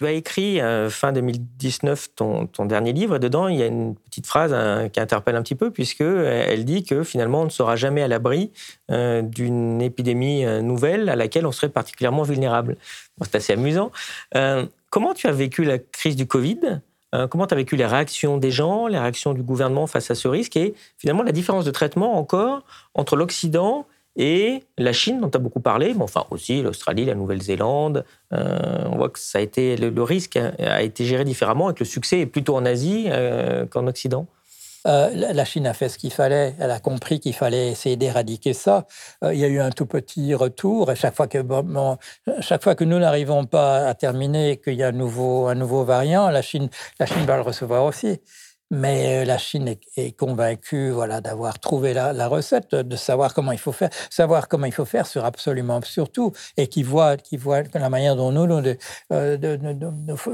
A: Tu as écrit euh, fin 2019 ton, dernier livre, dedans, il y a une petite phrase hein, qui interpelle un petit peu, puisqu'elle euh, dit que finalement, on ne sera jamais à l'abri euh, d'une épidémie nouvelle à laquelle on serait particulièrement vulnérable. c'est assez amusant. comment tu as vécu la crise du Covid? Comment tu as vécu les réactions des gens, les réactions du gouvernement face à ce risque, et finalement la différence de traitement encore entre l'Occident et la Chine, dont tu as beaucoup parlé, mais enfin aussi l'Australie, la Nouvelle-Zélande, euh, on voit que ça a été, le, risque a, été géré différemment et que le succès est plutôt en Asie euh, qu'en Occident.
B: Euh, la Chine a fait ce qu'il fallait, elle a compris qu'il fallait essayer d'éradiquer ça. il y a eu un tout petit retour, et chaque fois que, chaque fois que nous n'arrivons pas à terminer et qu'il y a un nouveau, un nouveau variant, la Chine, la Chine va le recevoir aussi. Mais la Chine est, convaincue voilà, d'avoir trouvé la, recette, de savoir comment il faut faire. Savoir comment il faut faire sur absolument surtout, et qui voit, qui voit la manière dont nous nous,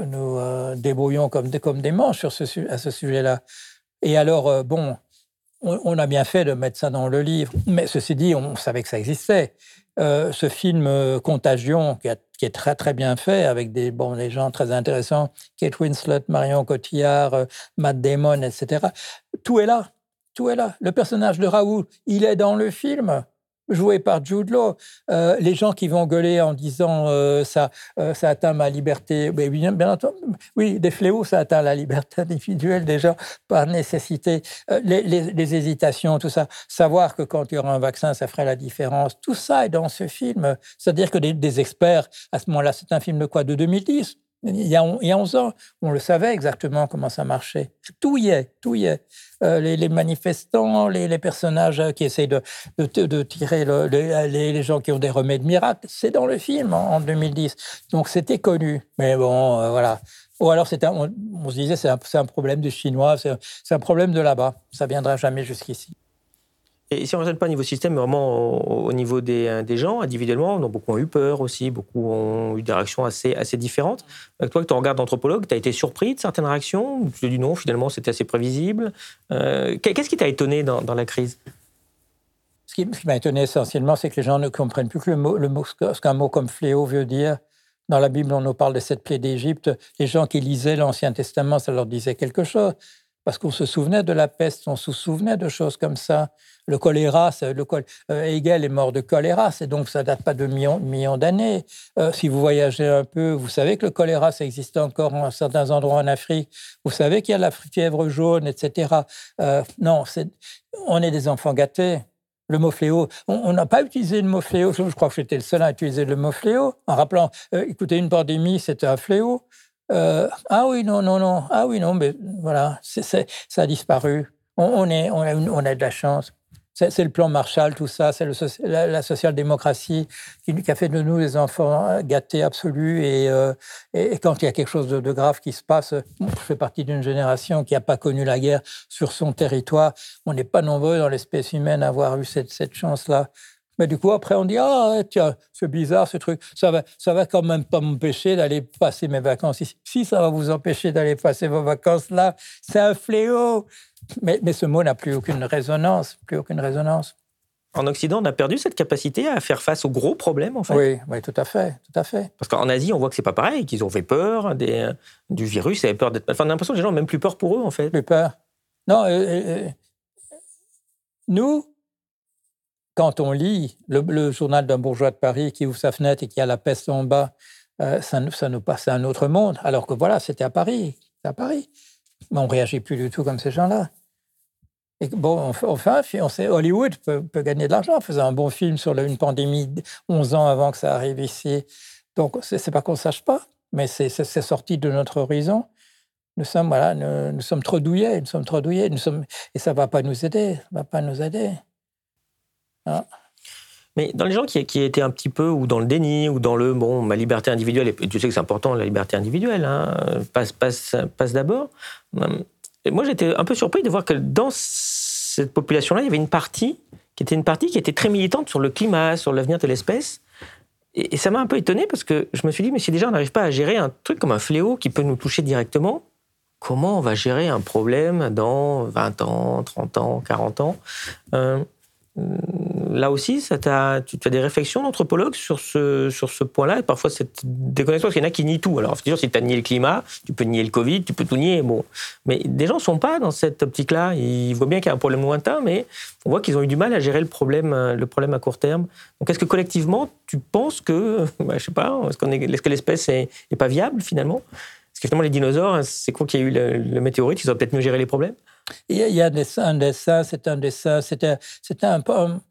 B: nous, débrouillons comme, comme des manches sur ce, à ce sujet-là. Et alors, bon, on, a bien fait de mettre ça dans le livre, mais ceci dit, on savait que ça existait. Euh, ce film euh, Contagion, qui, est très très bien fait, avec des, bon, des gens très intéressants, Kate Winslet, Marion Cotillard, euh, Matt Damon, etc. Tout est là, tout est là. Le personnage de Raoul, il est dans le film joué par Jude Law. Euh, les gens qui vont gueuler en disant euh, ça, euh, ça atteint ma liberté, mais bien, bien, entendu, oui, des fléaux, ça atteint la liberté individuelle déjà par nécessité. Les, les, hésitations, tout ça, savoir que quand il y aura un vaccin, ça ferait la différence, tout ça est dans ce film. C'est-à-dire que des, des experts, à ce moment-là, c'est un film de quoi De 2010 il y, a, il y, a, 11 ans, on le savait exactement comment ça marchait. Tout y est, tout y est. Euh, les, manifestants, les, personnages qui essayent de, tirer les, gens qui ont des remèdes miracles, c'est dans le film en, 2010. Donc c'était connu. Mais bon, euh, voilà. Ou alors c'était, on, se disait c'est un, un, problème des Chinois, c'est un problème de là-bas. Ça viendra jamais jusqu'ici.
A: Et si on ne regarde pas au niveau système, mais vraiment au, niveau des, des, gens, individuellement, donc beaucoup ont eu peur aussi, beaucoup ont eu des réactions assez, assez différentes. Euh, toi, que tu regardes d'anthropologue, tu as été surpris de certaines réactions Tu te dis non, finalement, c'était assez prévisible? Euh, qu'est-ce qui t'a étonné dans, dans, la crise?
B: Ce qui, m'a étonné essentiellement, c'est que les gens ne comprennent plus que le mot, le mot, ce qu'un mot comme fléau veut dire. Dans la Bible, on nous parle de cette plaie d'Égypte. Les gens qui lisaient l'Ancien Testament, ça leur disait quelque chose parce qu'on se souvenait de la peste, on se souvenait de choses comme ça. Le choléra, le euh, Hegel est mort de choléra, c'est donc ça date pas de millions, d'années. Euh, si vous voyagez un peu, vous savez que le choléra, ça existe encore à certains endroits en Afrique. Vous savez qu'il y a la fièvre jaune, etc. Euh, non, on est des enfants gâtés. Le mot fléau, on n'a pas utilisé le mot fléau. Je crois que j'étais le seul à utiliser le mot fléau en rappelant, écoutez, une pandémie, c'était un fléau. Euh, ah oui, non, non, non. Ah oui, non, mais voilà, ça a disparu. On, est, on, a, de la chance. C'est le plan Marshall, tout ça, c'est la, social-démocratie qui, a fait de nous des enfants gâtés absolus. Et, euh, et, quand il y a quelque chose de, grave qui se passe, je fais partie d'une génération qui n'a pas connu la guerre sur son territoire. On n'est pas nombreux dans l'espèce humaine à avoir eu cette, cette chance-là. Mais du coup, après, on dit Ah, tiens, c'est bizarre ce truc. Ça va, ça va quand même pas m'empêcher d'aller passer mes vacances ici. Si ça va vous empêcher d'aller passer vos vacances là, c'est un fléau. Mais, mais ce mot n'a plus aucune résonance, plus aucune résonance.
A: En Occident, on a perdu cette capacité à faire face aux gros problèmes, en fait.
B: Oui, oui, tout à fait, tout à fait.
A: Parce qu'en Asie, on voit que c'est pas pareil, qu'ils ont fait peur des, du virus, ils avaient peur d'être. Enfin, on a l'impression que les gens ont même plus peur pour eux, en fait.
B: Plus peur. Non, euh, euh, euh nous, quand on lit le, journal d'un bourgeois de Paris qui ouvre sa fenêtre et qui a la peste en bas, euh, ça, nous passe à un autre monde. Alors que voilà, c'était à Paris. à Paris. Mais on réagit plus du tout comme ces gens-là. Et bon, on fait, on sait, Hollywood peut, gagner de l'argent en faisant un bon film sur une pandémie 11 ans avant que ça arrive ici. Donc, c'est pas qu'on ne sache pas, mais c'est sorti de notre horizon. Nous sommes, voilà, nous, sommes trop douillés, nous sommes trop douillés, et ça ne va pas nous aider, ça va pas nous aider.
A: Ah. Mais dans les gens qui, qui, étaient un petit peu ou dans le déni ou dans le bon, ma liberté individuelle, et tu sais que c'est important, la liberté individuelle, hein, passe, passe, passe d'abord. Et moi, j'étais un peu surpris de voir que dans cette population-là, il y avait une partie qui était une partie qui était très militante sur le climat, sur l'avenir de l'espèce. Et, ça m'a un peu étonné parce que je me suis dit, mais si déjà on n'arrive pas à gérer un truc comme un fléau qui peut nous toucher directement, comment on va gérer un problème dans 20 ans, 30 ans, 40 ans? Euh, là aussi, tu, as des réflexions d'anthropologue sur ce, ce point-là, et parfois cette déconnexion, parce qu'il y en a qui nient tout. Alors, c'est sûr, si tu as nié le climat, tu peux nier le Covid, tu peux tout nier. Bon. Mais des gens ne sont pas dans cette optique-là. Ils voient bien qu'il y a un problème lointain, mais on voit qu'ils ont eu du mal à gérer le problème, le problème à court terme. Donc, est-ce que collectivement, tu penses que, [laughs] bah, je sais pas, est-ce, est, que l'espèce est pas viable finalement? Parce que finalement, les dinosaures, c'est quoi qu'il y a eu le, météorite Ils ont peut-être mieux géré les problèmes
B: il y a un dessin, c'est un dessin, c'était un, un,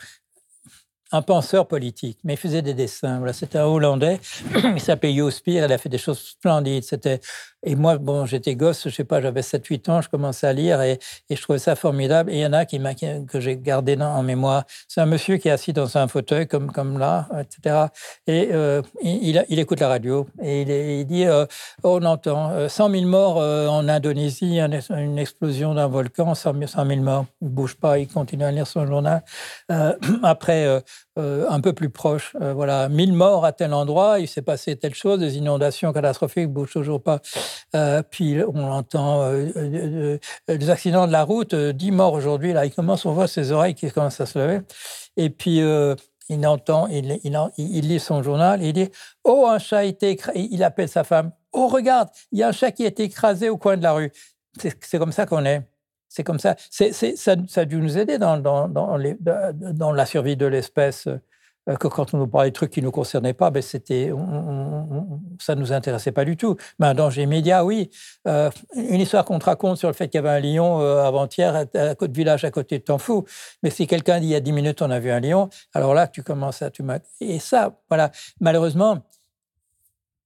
B: un penseur politique, mais il faisait des dessins. Voilà, c'était un Hollandais, [clears throat] il s'appelait Jo Spier, il a fait des choses splendides. C'était et moi, bon, j'étais gosse, je sais pas, j'avais 7-8 ans, je commençais à lire et, je trouvais ça formidable. Et il y en a qui, que j'ai gardé en mémoire. C'est un monsieur qui est assis dans un fauteuil comme, comme là, etc. Et euh, il, écoute la radio et il, dit euh, on entend 100 000 morts euh, en Indonésie, une explosion d'un volcan, 100 000 morts. Il bouge pas, il continue à lire son journal. [clears throat] après, euh, un peu plus proche. Euh, voilà, 1000 morts à tel endroit, il s'est passé telle chose, des inondations catastrophiques, bougent toujours pas. Euh, puis on entend des accidents de la route, 10 morts aujourd'hui. Là, il commence, on voit ses oreilles qui commencent à se lever. Et puis il entend, il, il, lit son journal, et il dit Oh, un chat a été écrasé. Il appelle sa femme Oh, regarde, il y a un chat qui a été écrasé au coin de la rue. C'est comme ça qu'on est. C'est comme ça. Ça. a dû nous aider dans, la survie de l'espèce. Euh, que quand on nous parlait de trucs qui ne nous concernaient pas, ben c'était, ça ne nous intéressait pas du tout. Mais un danger immédiat, oui. Euh, une histoire qu'on te raconte sur le fait qu'il y avait un lion euh, avant-hier à, côté de village à côté de t'en. Mais si quelqu'un dit il y a dix minutes on a vu un lion, alors là tu commences à... Et ça, voilà. Malheureusement,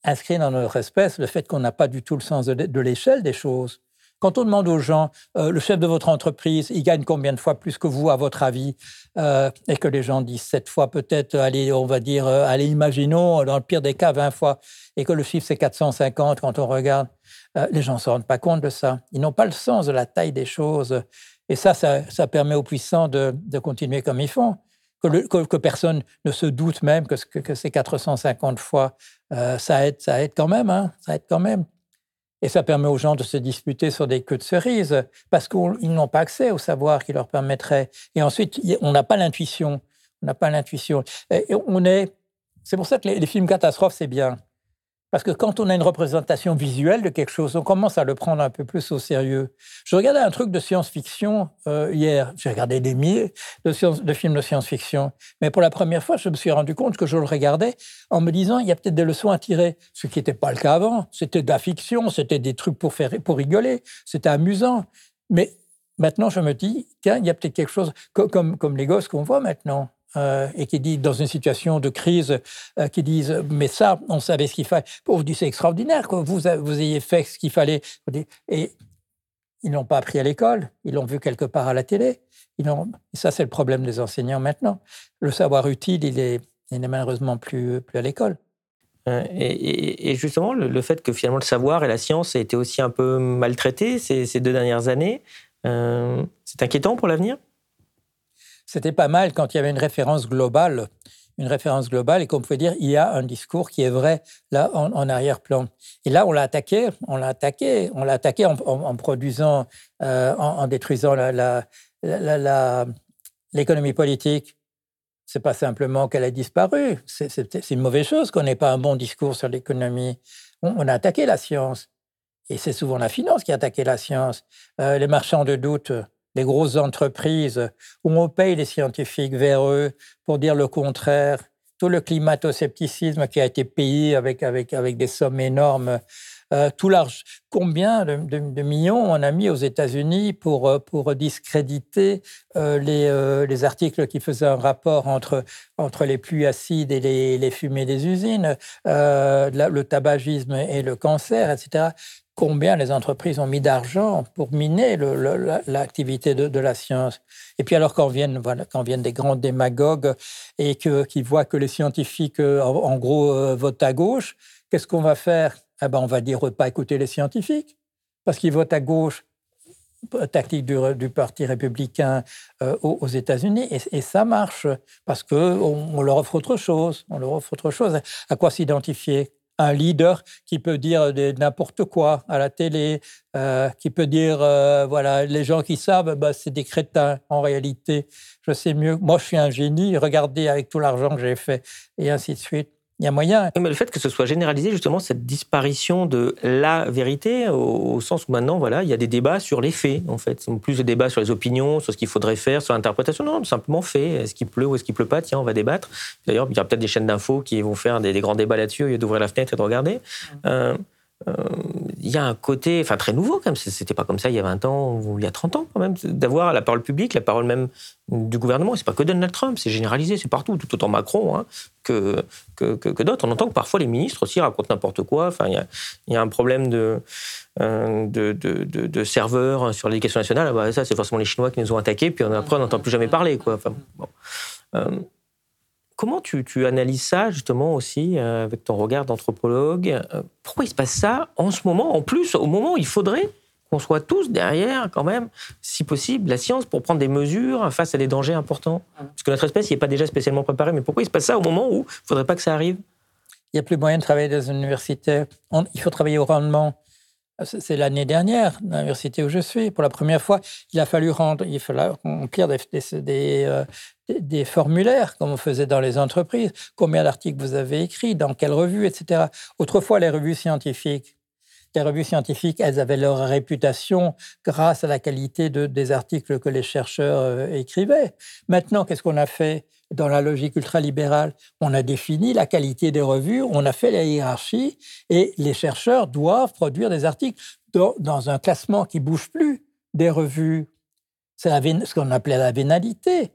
B: inscrit dans notre espèce le fait qu'on n'a pas du tout le sens de l'échelle des choses. Quand on demande aux gens, euh, le chef de votre entreprise, il gagne combien de fois plus que vous, à votre avis euh, Et que les gens disent sept fois, peut-être, allez, on va dire, euh, allez, imaginons, dans le pire des cas, 20 fois, et que le chiffre, c'est 450 quand on regarde, les gens ne se rendent pas compte de ça. Ils n'ont pas le sens de la taille des choses. Et ça, ça, permet aux puissants de, continuer comme ils font. Que, personne ne se doute même que, que, ces 450 fois, ça aide, ça aide quand même, hein, ça aide quand même. Et ça permet aux gens de se disputer sur des queues de cerises, parce qu'ils n'ont pas accès au savoir qui leur permettrait. Et ensuite, on n'a pas l'intuition. On n'a pas l'intuition. on est. C'est pour ça que les films catastrophes, c'est bien. Parce que quand on a une représentation visuelle de quelque chose, on commence à le prendre un peu plus au sérieux. Je regardais un truc de science-fiction euh, hier. J'ai regardé des milliers de, films de science-fiction. Mais pour la première fois, je me suis rendu compte que je le regardais en me disant, il y a peut-être des leçons à tirer. Ce qui n'était pas le cas avant. C'était de la fiction, c'était des trucs pour, faire, pour rigoler, c'était amusant. Mais maintenant, je me dis, tiens, il y a peut-être quelque chose, comme, comme les gosses qu'on voit maintenant. Euh, et qui dit dans une situation de crise, euh, qui disent mais ça, on savait ce qu'il fallait. Vous dites c'est extraordinaire que vous, vous ayez fait ce qu'il fallait. Et ils n'ont pas appris à l'école, ils l'ont vu quelque part à la télé. Et ça, c'est le problème des enseignants maintenant. Le savoir utile, il est, malheureusement plus, plus à l'école.
A: Euh, et, justement, le, fait que finalement le savoir et la science aient été aussi un peu maltraités ces deux dernières années, c'est inquiétant pour l'avenir?
B: C'était pas mal quand il y avait une référence globale, une référence globale et qu'on pouvait dire il y a un discours qui est vrai là en, arrière-plan. Et là, on l'a attaqué, on l'a attaqué, on l'a attaqué en, produisant, euh, en, détruisant l'économie politique. C'est pas simplement qu'elle a disparu, c'est une mauvaise chose qu'on n'ait pas un bon discours sur l'économie. On, a attaqué la science. Et c'est souvent la finance qui a attaqué la science. Euh, les marchands de doute, les grosses entreprises, où on paye les scientifiques vers eux pour dire le contraire, tout le climato-scepticisme qui a été payé avec, avec, avec des sommes énormes, euh, tout l'argent. Combien de, millions on a mis aux États-Unis pour, euh, pour discréditer euh, les, les, articles qui faisaient un rapport entre, entre les pluies acides et les, les fumées des usines, le tabagisme et le cancer, etc combien les entreprises ont mis d'argent pour miner l'activité de, la science? Et puis alors quand viennent, quand viennent des grands démagogues et que, qui voient que les scientifiques, en, gros, votent à gauche, qu'est-ce qu'on va faire? Eh ben, On va dire pas écouter les scientifiques, parce qu'ils votent à gauche tactique du, Parti républicain euh, aux, États-Unis, et, ça marche parce que on, leur offre autre chose. On leur offre autre chose. À quoi s'identifier? Un leader qui peut dire n'importe quoi à la télé, euh, qui peut dire, euh, voilà, les gens qui savent, bah, c'est des crétins en réalité. Je sais mieux. Moi, je suis un génie. Regardez avec tout l'argent que j'ai fait, et ainsi de suite. Il y a moyen.
A: Mais le fait que ce soit généralisé, justement, cette disparition de la vérité, au, sens où maintenant, voilà, il y a des débats sur les faits, en fait. Plus de débats sur les opinions, sur ce qu'il faudrait faire, sur l'interprétation. Non, simplement fait. Est-ce qu'il pleut ou est-ce qu'il pleut pas? Tiens, on va débattre. D'ailleurs, il y a peut-être des chaînes d'infos qui vont faire des, grands débats là-dessus au lieu d'ouvrir la fenêtre et de regarder. Euh, il y a un côté, enfin très nouveau quand même. C'était pas comme ça il y a 20 ans ou il y a 30 ans quand même, d'avoir la parole publique, la parole même du gouvernement. C'est pas que Donald Trump, c'est généralisé, c'est partout, tout autant Macron hein, que, que, que, d'autres. On entend que parfois les ministres aussi racontent n'importe quoi. Enfin, il y a, un problème de, euh, de, de, serveurs sur l'éducation nationale. Ah bah, ça, c'est forcément les Chinois qui nous ont attaqués, puis après, on n'entend plus jamais parler. Quoi. Euh, Comment tu, analyses ça justement aussi euh, avec ton regard d'anthropologue euh, Pourquoi il se passe ça en ce moment, en plus au moment où il faudrait qu'on soit tous derrière quand même, si possible, la science pour prendre des mesures face à des dangers importants? Parce que notre espèce n'est pas déjà spécialement préparée, mais pourquoi il se passe ça au moment où il ne faudrait pas que ça arrive?
B: Il n'y a plus moyen de travailler dans une université. il faut travailler au rendement. C'est l'année dernière, l'université où je suis. Pour la première fois, il a fallu rendre, remplir euh, des, formulaires, comme on faisait dans les entreprises. Combien d'articles vous avez écrits, dans quelle revue, etc. Autrefois, les revues scientifiques, les revues scientifiques, elles avaient leur réputation grâce à la qualité de, des articles que les chercheurs euh, écrivaient. Maintenant, qu'est-ce qu'on a fait? Dans la logique ultralibérale On a défini la qualité des revues, on a fait la hiérarchie, et les chercheurs doivent produire des articles dans, un classement qui bouge plus des revues. C'est ce qu'on appelait la vénalité.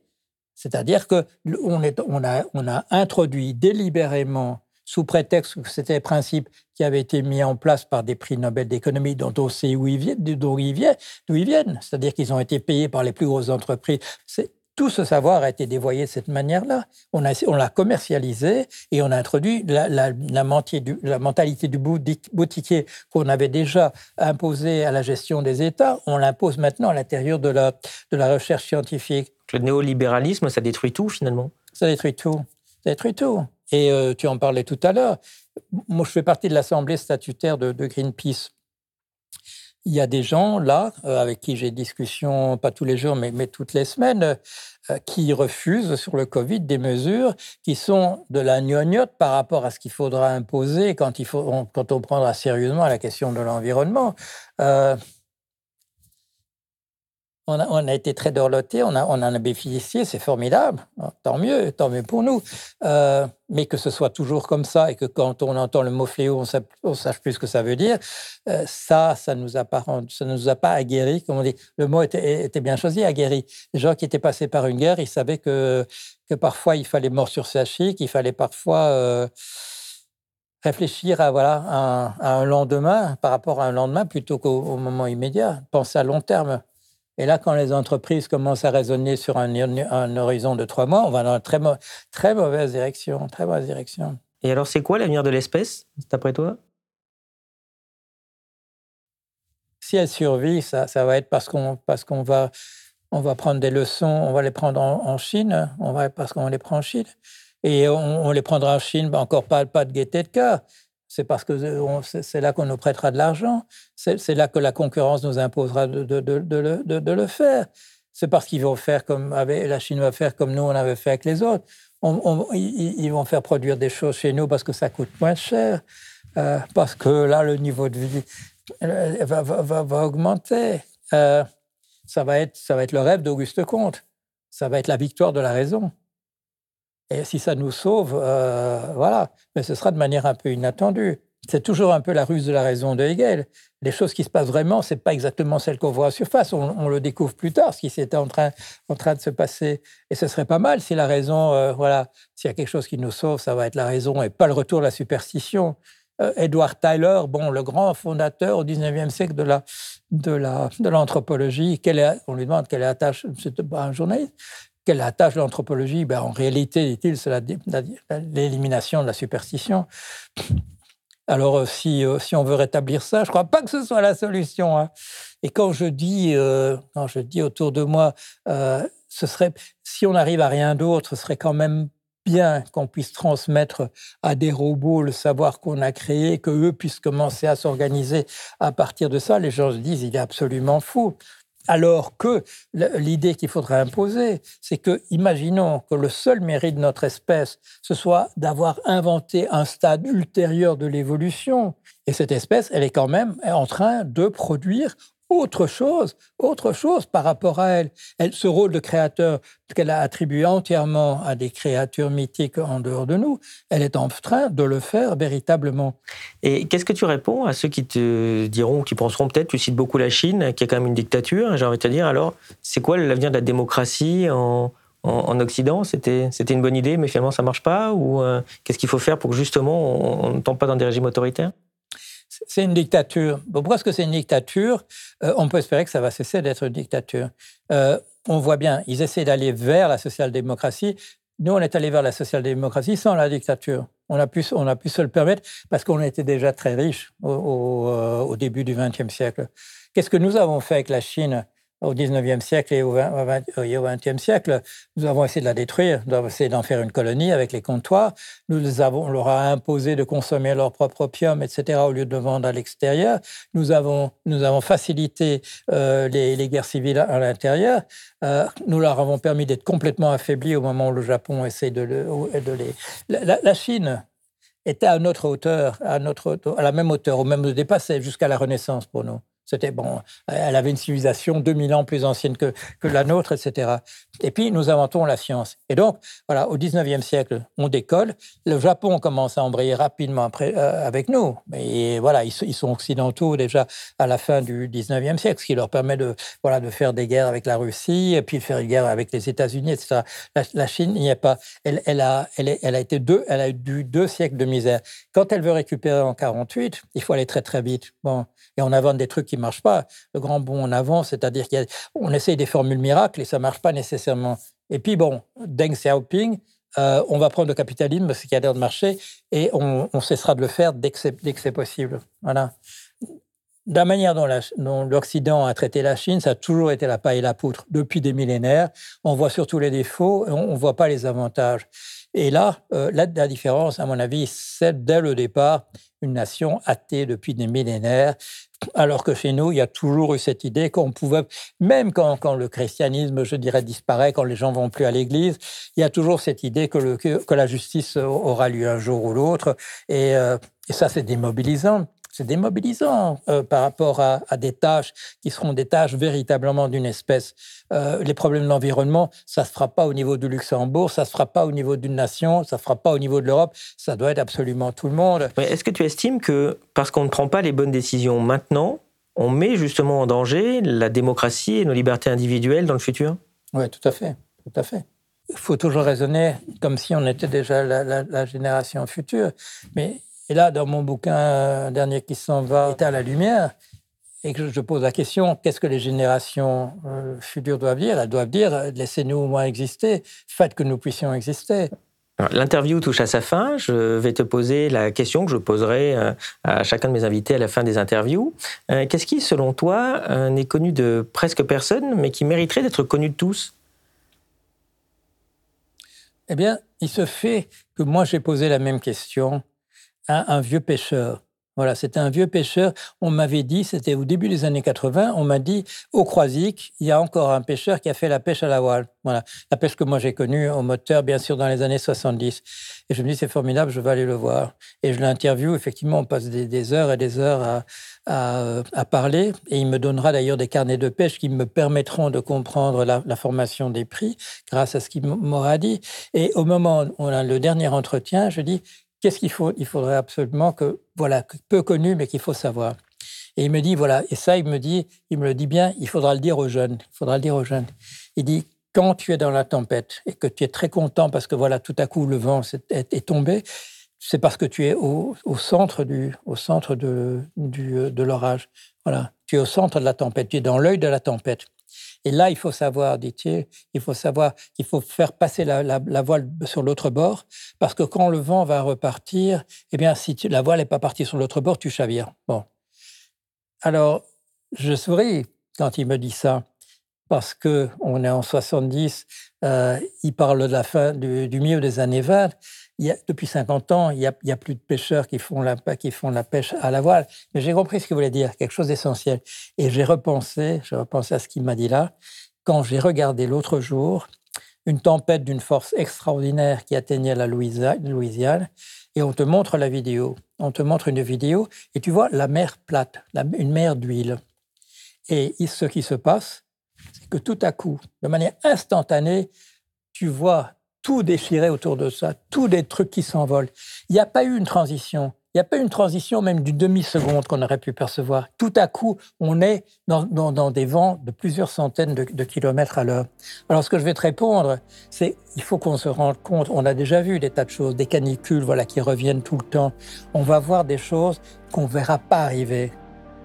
B: C'est-à-dire qu'on on a, introduit délibérément, sous prétexte que c'était un principe qui avait été mis en place par des prix Nobel d'économie dont on sait ils viennent, d'où ils viennent. c'est-à-dire qu'ils ont été payés par les plus grosses entreprises. Tout ce savoir a été dévoyé de cette manière-là. On, on l'a commercialisé et on a introduit la, la, la, mentalité du boutiquier qu'on avait déjà imposée à la gestion des États. On l'impose maintenant à l'intérieur de la, de la recherche scientifique.
A: Le néolibéralisme, ça détruit tout finalement
B: Ça détruit tout. Ça détruit tout. Et euh, tu en parlais tout à l'heure. Moi, je fais partie de l'Assemblée statutaire de, Greenpeace. Il y a des gens là, euh, avec qui j'ai discussion, pas tous les jours, mais, mais toutes les semaines, euh, qui refusent sur le Covid des mesures qui sont de la gnognotte par rapport à ce qu'il faudra imposer quand, il faut, on, quand on prendra sérieusement la question de l'environnement on a, été très dorloté, on, a, on en a bénéficié, c'est formidable, tant mieux, tant mieux pour nous. Euh, mais que ce soit toujours comme ça et que quand on entend le mot fléau, on, ne sache plus ce que ça veut dire, euh, ça, ça nous a pas, ça nous a pas comme on dit. Le mot était, bien choisi, aguerri. Les gens qui étaient passés par une guerre, ils savaient que, parfois il fallait mort sur sa qu'il fallait parfois euh, réfléchir à voilà un, un, lendemain par rapport à un lendemain plutôt qu'au moment immédiat, penser à long terme. Et là, quand les entreprises commencent à raisonner sur un, horizon de trois mois, on va dans une très, très mauvaise direction, très mauvaise direction.
A: Et alors, c'est quoi l'avenir de l'espèce, d'après toi?
B: Si elle survit, ça, ça va être parce qu'on va on va prendre des leçons, on va les prendre en, Chine, on va parce qu'on les prend en Chine, et on, les prendra en Chine, encore pas pas de gaieté de cœur c'est parce que euh, c'est là qu'on nous prêtera de l'argent, c'est là que la concurrence nous imposera de, le faire. C'est parce qu'ils vont faire comme la Chine va faire comme nous on avait fait avec les autres. ils, vont faire produire des choses chez nous parce que ça coûte moins cher, euh, parce que là le niveau de vie euh, va, augmenter. ça va être ça va être le rêve d'Auguste Comte. Ça va être la victoire de la raison. Et si ça nous sauve, euh, voilà. Mais ce sera de manière un peu inattendue. C'est toujours un peu la ruse de la raison de Hegel. Les choses qui se passent vraiment, c'est pas exactement celles qu'on voit en surface. On, le découvre plus tard, ce qui s'était en train, de se passer. Et ce serait pas mal si la raison, euh, voilà, s'il y a quelque chose qui nous sauve, ça va être la raison et pas le retour de la superstition. Euh, Edward Tyler, bon, le grand fondateur au 19e siècle de la de la de l'anthropologie, on lui demande quelle est la tâche, c'est un journaliste, quelle est la tâche de l'anthropologie ben, En réalité, dit-il, c'est l'élimination de la superstition. Alors, euh, si, euh, si on veut rétablir ça, je ne crois pas que ce soit la solution. Hein. Et quand je dis, euh, quand je dis autour de moi, ce serait, si on n'arrive à rien d'autre, ce serait quand même bien qu'on puisse transmettre à des robots le savoir qu'on a créé, que eux puissent commencer à s'organiser à partir de ça. Les gens se disent, il est absolument fou. Alors que l'idée qu'il faudrait imposer, c'est que, imaginons que le seul mérite de notre espèce, ce soit d'avoir inventé un stade ultérieur de l'évolution. Et cette espèce, elle est quand même en train de produire autre chose, autre chose par rapport à elle. ce rôle de créateur qu'elle a attribué entièrement à des créatures mythiques en dehors de nous, elle est en train de le faire véritablement.
A: Et qu'est-ce que tu réponds à ceux qui te diront, qui penseront peut-être, tu cites beaucoup la Chine, qui est quand même une dictature, j'ai envie de te dire, alors c'est quoi l'avenir de la démocratie en, en, Occident? C'était une bonne idée, mais finalement ça marche pas Ou euh, qu'est-ce qu'il faut faire pour que justement on ne tombe pas dans des régimes autoritaires?
B: C'est une dictature. pourquoi est-ce que c'est une dictature? Euh, On peut espérer que ça va cesser d'être une dictature. Euh, on voit bien, ils essaient d'aller vers la social-démocratie. Nous, on est allé vers la social-démocratie sans la dictature. On a, pu, on a pu se le permettre parce qu'on était déjà très riches au, au, euh, au début du XXe siècle. Qu'est-ce que nous avons fait avec la Chine? Au 19e siècle et au 20e siècle, nous avons essayé de la détruire, nous avons essayé d'en faire une colonie avec les comptoirs. Nous avons, on leur a imposé de consommer leur propre opium, etc., au lieu de le vendre à l'extérieur. Nous avons, nous avons facilité euh, les, les, guerres civiles à l'intérieur. Euh, nous leur avons permis d'être complètement affaiblis au moment où le Japon essaie de, de les... La, Chine était à notre hauteur, à, notre, à la même hauteur, au même dépassait jusqu'à la Renaissance pour nous. C'était bon, elle avait une civilisation 2000 ans plus ancienne que, que la nôtre, etc. Et puis, nous inventons la science. Et donc, voilà, au 19e siècle, on décolle. Le Japon commence à embrayer rapidement euh, avec nous. Mais voilà, ils, sont occidentaux déjà à la fin du 19e siècle, ce qui leur permet de, voilà, de faire des guerres avec la Russie, et puis de faire une guerre avec les États-Unis, etc. La, Chine n'y est pas. Elle, elle, a, elle, a été deux, elle a eu deux siècles de misère. Quand elle veut récupérer en 48, il faut aller très, très vite. Bon, et on invente des trucs qui ne marchent pas. Le grand bond en avant, c'est-à-dire qu'on essaye des formules miracles et ça ne marche pas nécessairement. Et puis bon, Deng Xiaoping, euh, on va prendre le capitalisme, ce qui a l'air de marcher, et on, cessera de le faire dès que c'est possible. Voilà. La manière dont l'Occident a traité la Chine, ça a toujours été la paille et la poutre depuis des millénaires. On voit surtout les défauts, on ne voit pas les avantages. Et là, euh, la, différence, à mon avis, c'est dès le départ une nation athée depuis des millénaires, alors que chez nous, il y a toujours eu cette idée qu'on pouvait, même quand, le christianisme, je dirais, disparaît, quand les gens vont plus à l'église, il y a toujours cette idée que, la justice aura lieu un jour ou l'autre. Et, euh, et ça, c'est démobilisant c'est démobilisant euh, par rapport à, des tâches qui seront des tâches véritablement d'une espèce. Euh, les problèmes de l'environnement, ça ne se fera pas au niveau du Luxembourg, ça ne se fera pas au niveau d'une nation, ça ne se fera pas au niveau de l'Europe, ça doit être absolument tout le monde.
A: Est-ce que tu estimes que parce qu'on ne prend pas les bonnes décisions maintenant, on met justement en danger la démocratie et nos libertés individuelles dans le futur?
B: Oui, tout à fait, tout à fait. Il faut toujours raisonner comme si on était déjà la, la génération future. Mais et là, dans mon bouquin euh, dernier qui s'en va, est à la lumière, et que je pose la question, qu'est-ce que les générations euh, futures doivent dire? Elles doivent dire, euh, laissez-nous au moins exister, faites que nous puissions exister.
A: L'interview touche à sa fin. Je vais te poser la question que je poserai à chacun de mes invités à la fin des interviews. Qu'est-ce qui, selon toi, n'est connu de presque personne, mais qui mériterait d'être connu de tous?
B: Eh bien, il se fait que moi, j'ai posé la même question un vieux pêcheur. Voilà, c'était un vieux pêcheur. On m'avait dit, c'était au début des années 80, on m'a dit, au Croisic, il y a encore un pêcheur qui a fait la pêche à la voile. Voilà, la pêche que moi j'ai connue au moteur, bien sûr, dans les années 70. Et je me dis, c'est formidable, je vais aller le voir. Et je l'interview, effectivement, on passe des, heures et des heures à, à, parler. Et il me donnera d'ailleurs des carnets de pêche qui me permettront de comprendre la, la formation des prix grâce à ce qu'il m'aura dit. Et au moment où on a le dernier entretien, je dis, Qu'est-ce qu'il faut Il faudrait absolument que, voilà, peu connu, mais qu'il faut savoir. Et il me dit, voilà, et ça, il me dit, il me le dit bien, il faudra le dire aux jeunes. Il faudra le dire aux jeunes. Il dit, quand tu es dans la tempête et que tu es très content parce que voilà, tout à coup, le vent est, tombé, c'est parce que tu es au, centre, du, au centre de, de l'orage. Voilà, tu es au centre de la tempête, tu es dans l'œil de la tempête. Et là, il faut savoir, dit-il, il faut savoir qu'il faut faire passer la, voile sur l'autre bord, parce que quand le vent va repartir, eh bien, si la voile n'est pas partie sur l'autre bord, tu chavires. Bon. Alors, je souris quand il me dit ça, parce que on est en 70, euh, il parle de la fin du, du milieu des années 20, depuis 50 ans, il n'y a, plus de pêcheurs qui font, la, pêche à la voile. Mais j'ai compris ce qu'il voulait dire, quelque chose d'essentiel. Et j'ai repensé, j'ai repensé à ce qu'il m'a dit là, quand j'ai regardé l'autre jour une tempête d'une force extraordinaire qui atteignait la Louisiane, et on te montre la vidéo. On te montre une vidéo, et tu vois la mer plate, une mer d'huile. Et ce qui se passe, c'est que tout à coup, de manière instantanée, tu vois tout déchirer autour de ça, tous des trucs qui s'envolent. Il n'y a pas eu une transition. Il n'y a pas eu une transition même d'une demi-seconde qu'on aurait pu percevoir. Tout à coup, on est dans, des vents de plusieurs centaines de, kilomètres à l'heure. Alors, ce que je vais te répondre, c'est il faut qu'on se rende compte. On a déjà vu des tas de choses, des canicules, voilà, qui reviennent tout le temps. On va voir des choses qu'on ne verra pas arriver.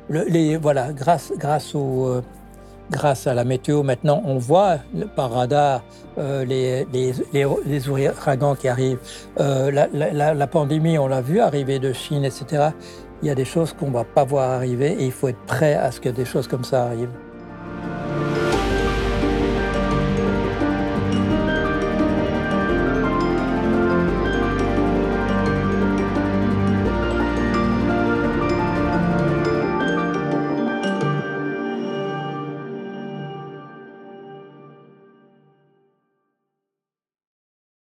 B: les, voilà, grâce, grâce au, euh, grâce à la météo, maintenant, on voit par radar euh, les, les, les, ouragans qui arrivent. Euh, la, la, pandémie, on l'a vu arriver de Chine, etc. Il y a des choses qu'on ne va pas voir arriver et il faut être prêt à ce que des choses comme ça arrivent.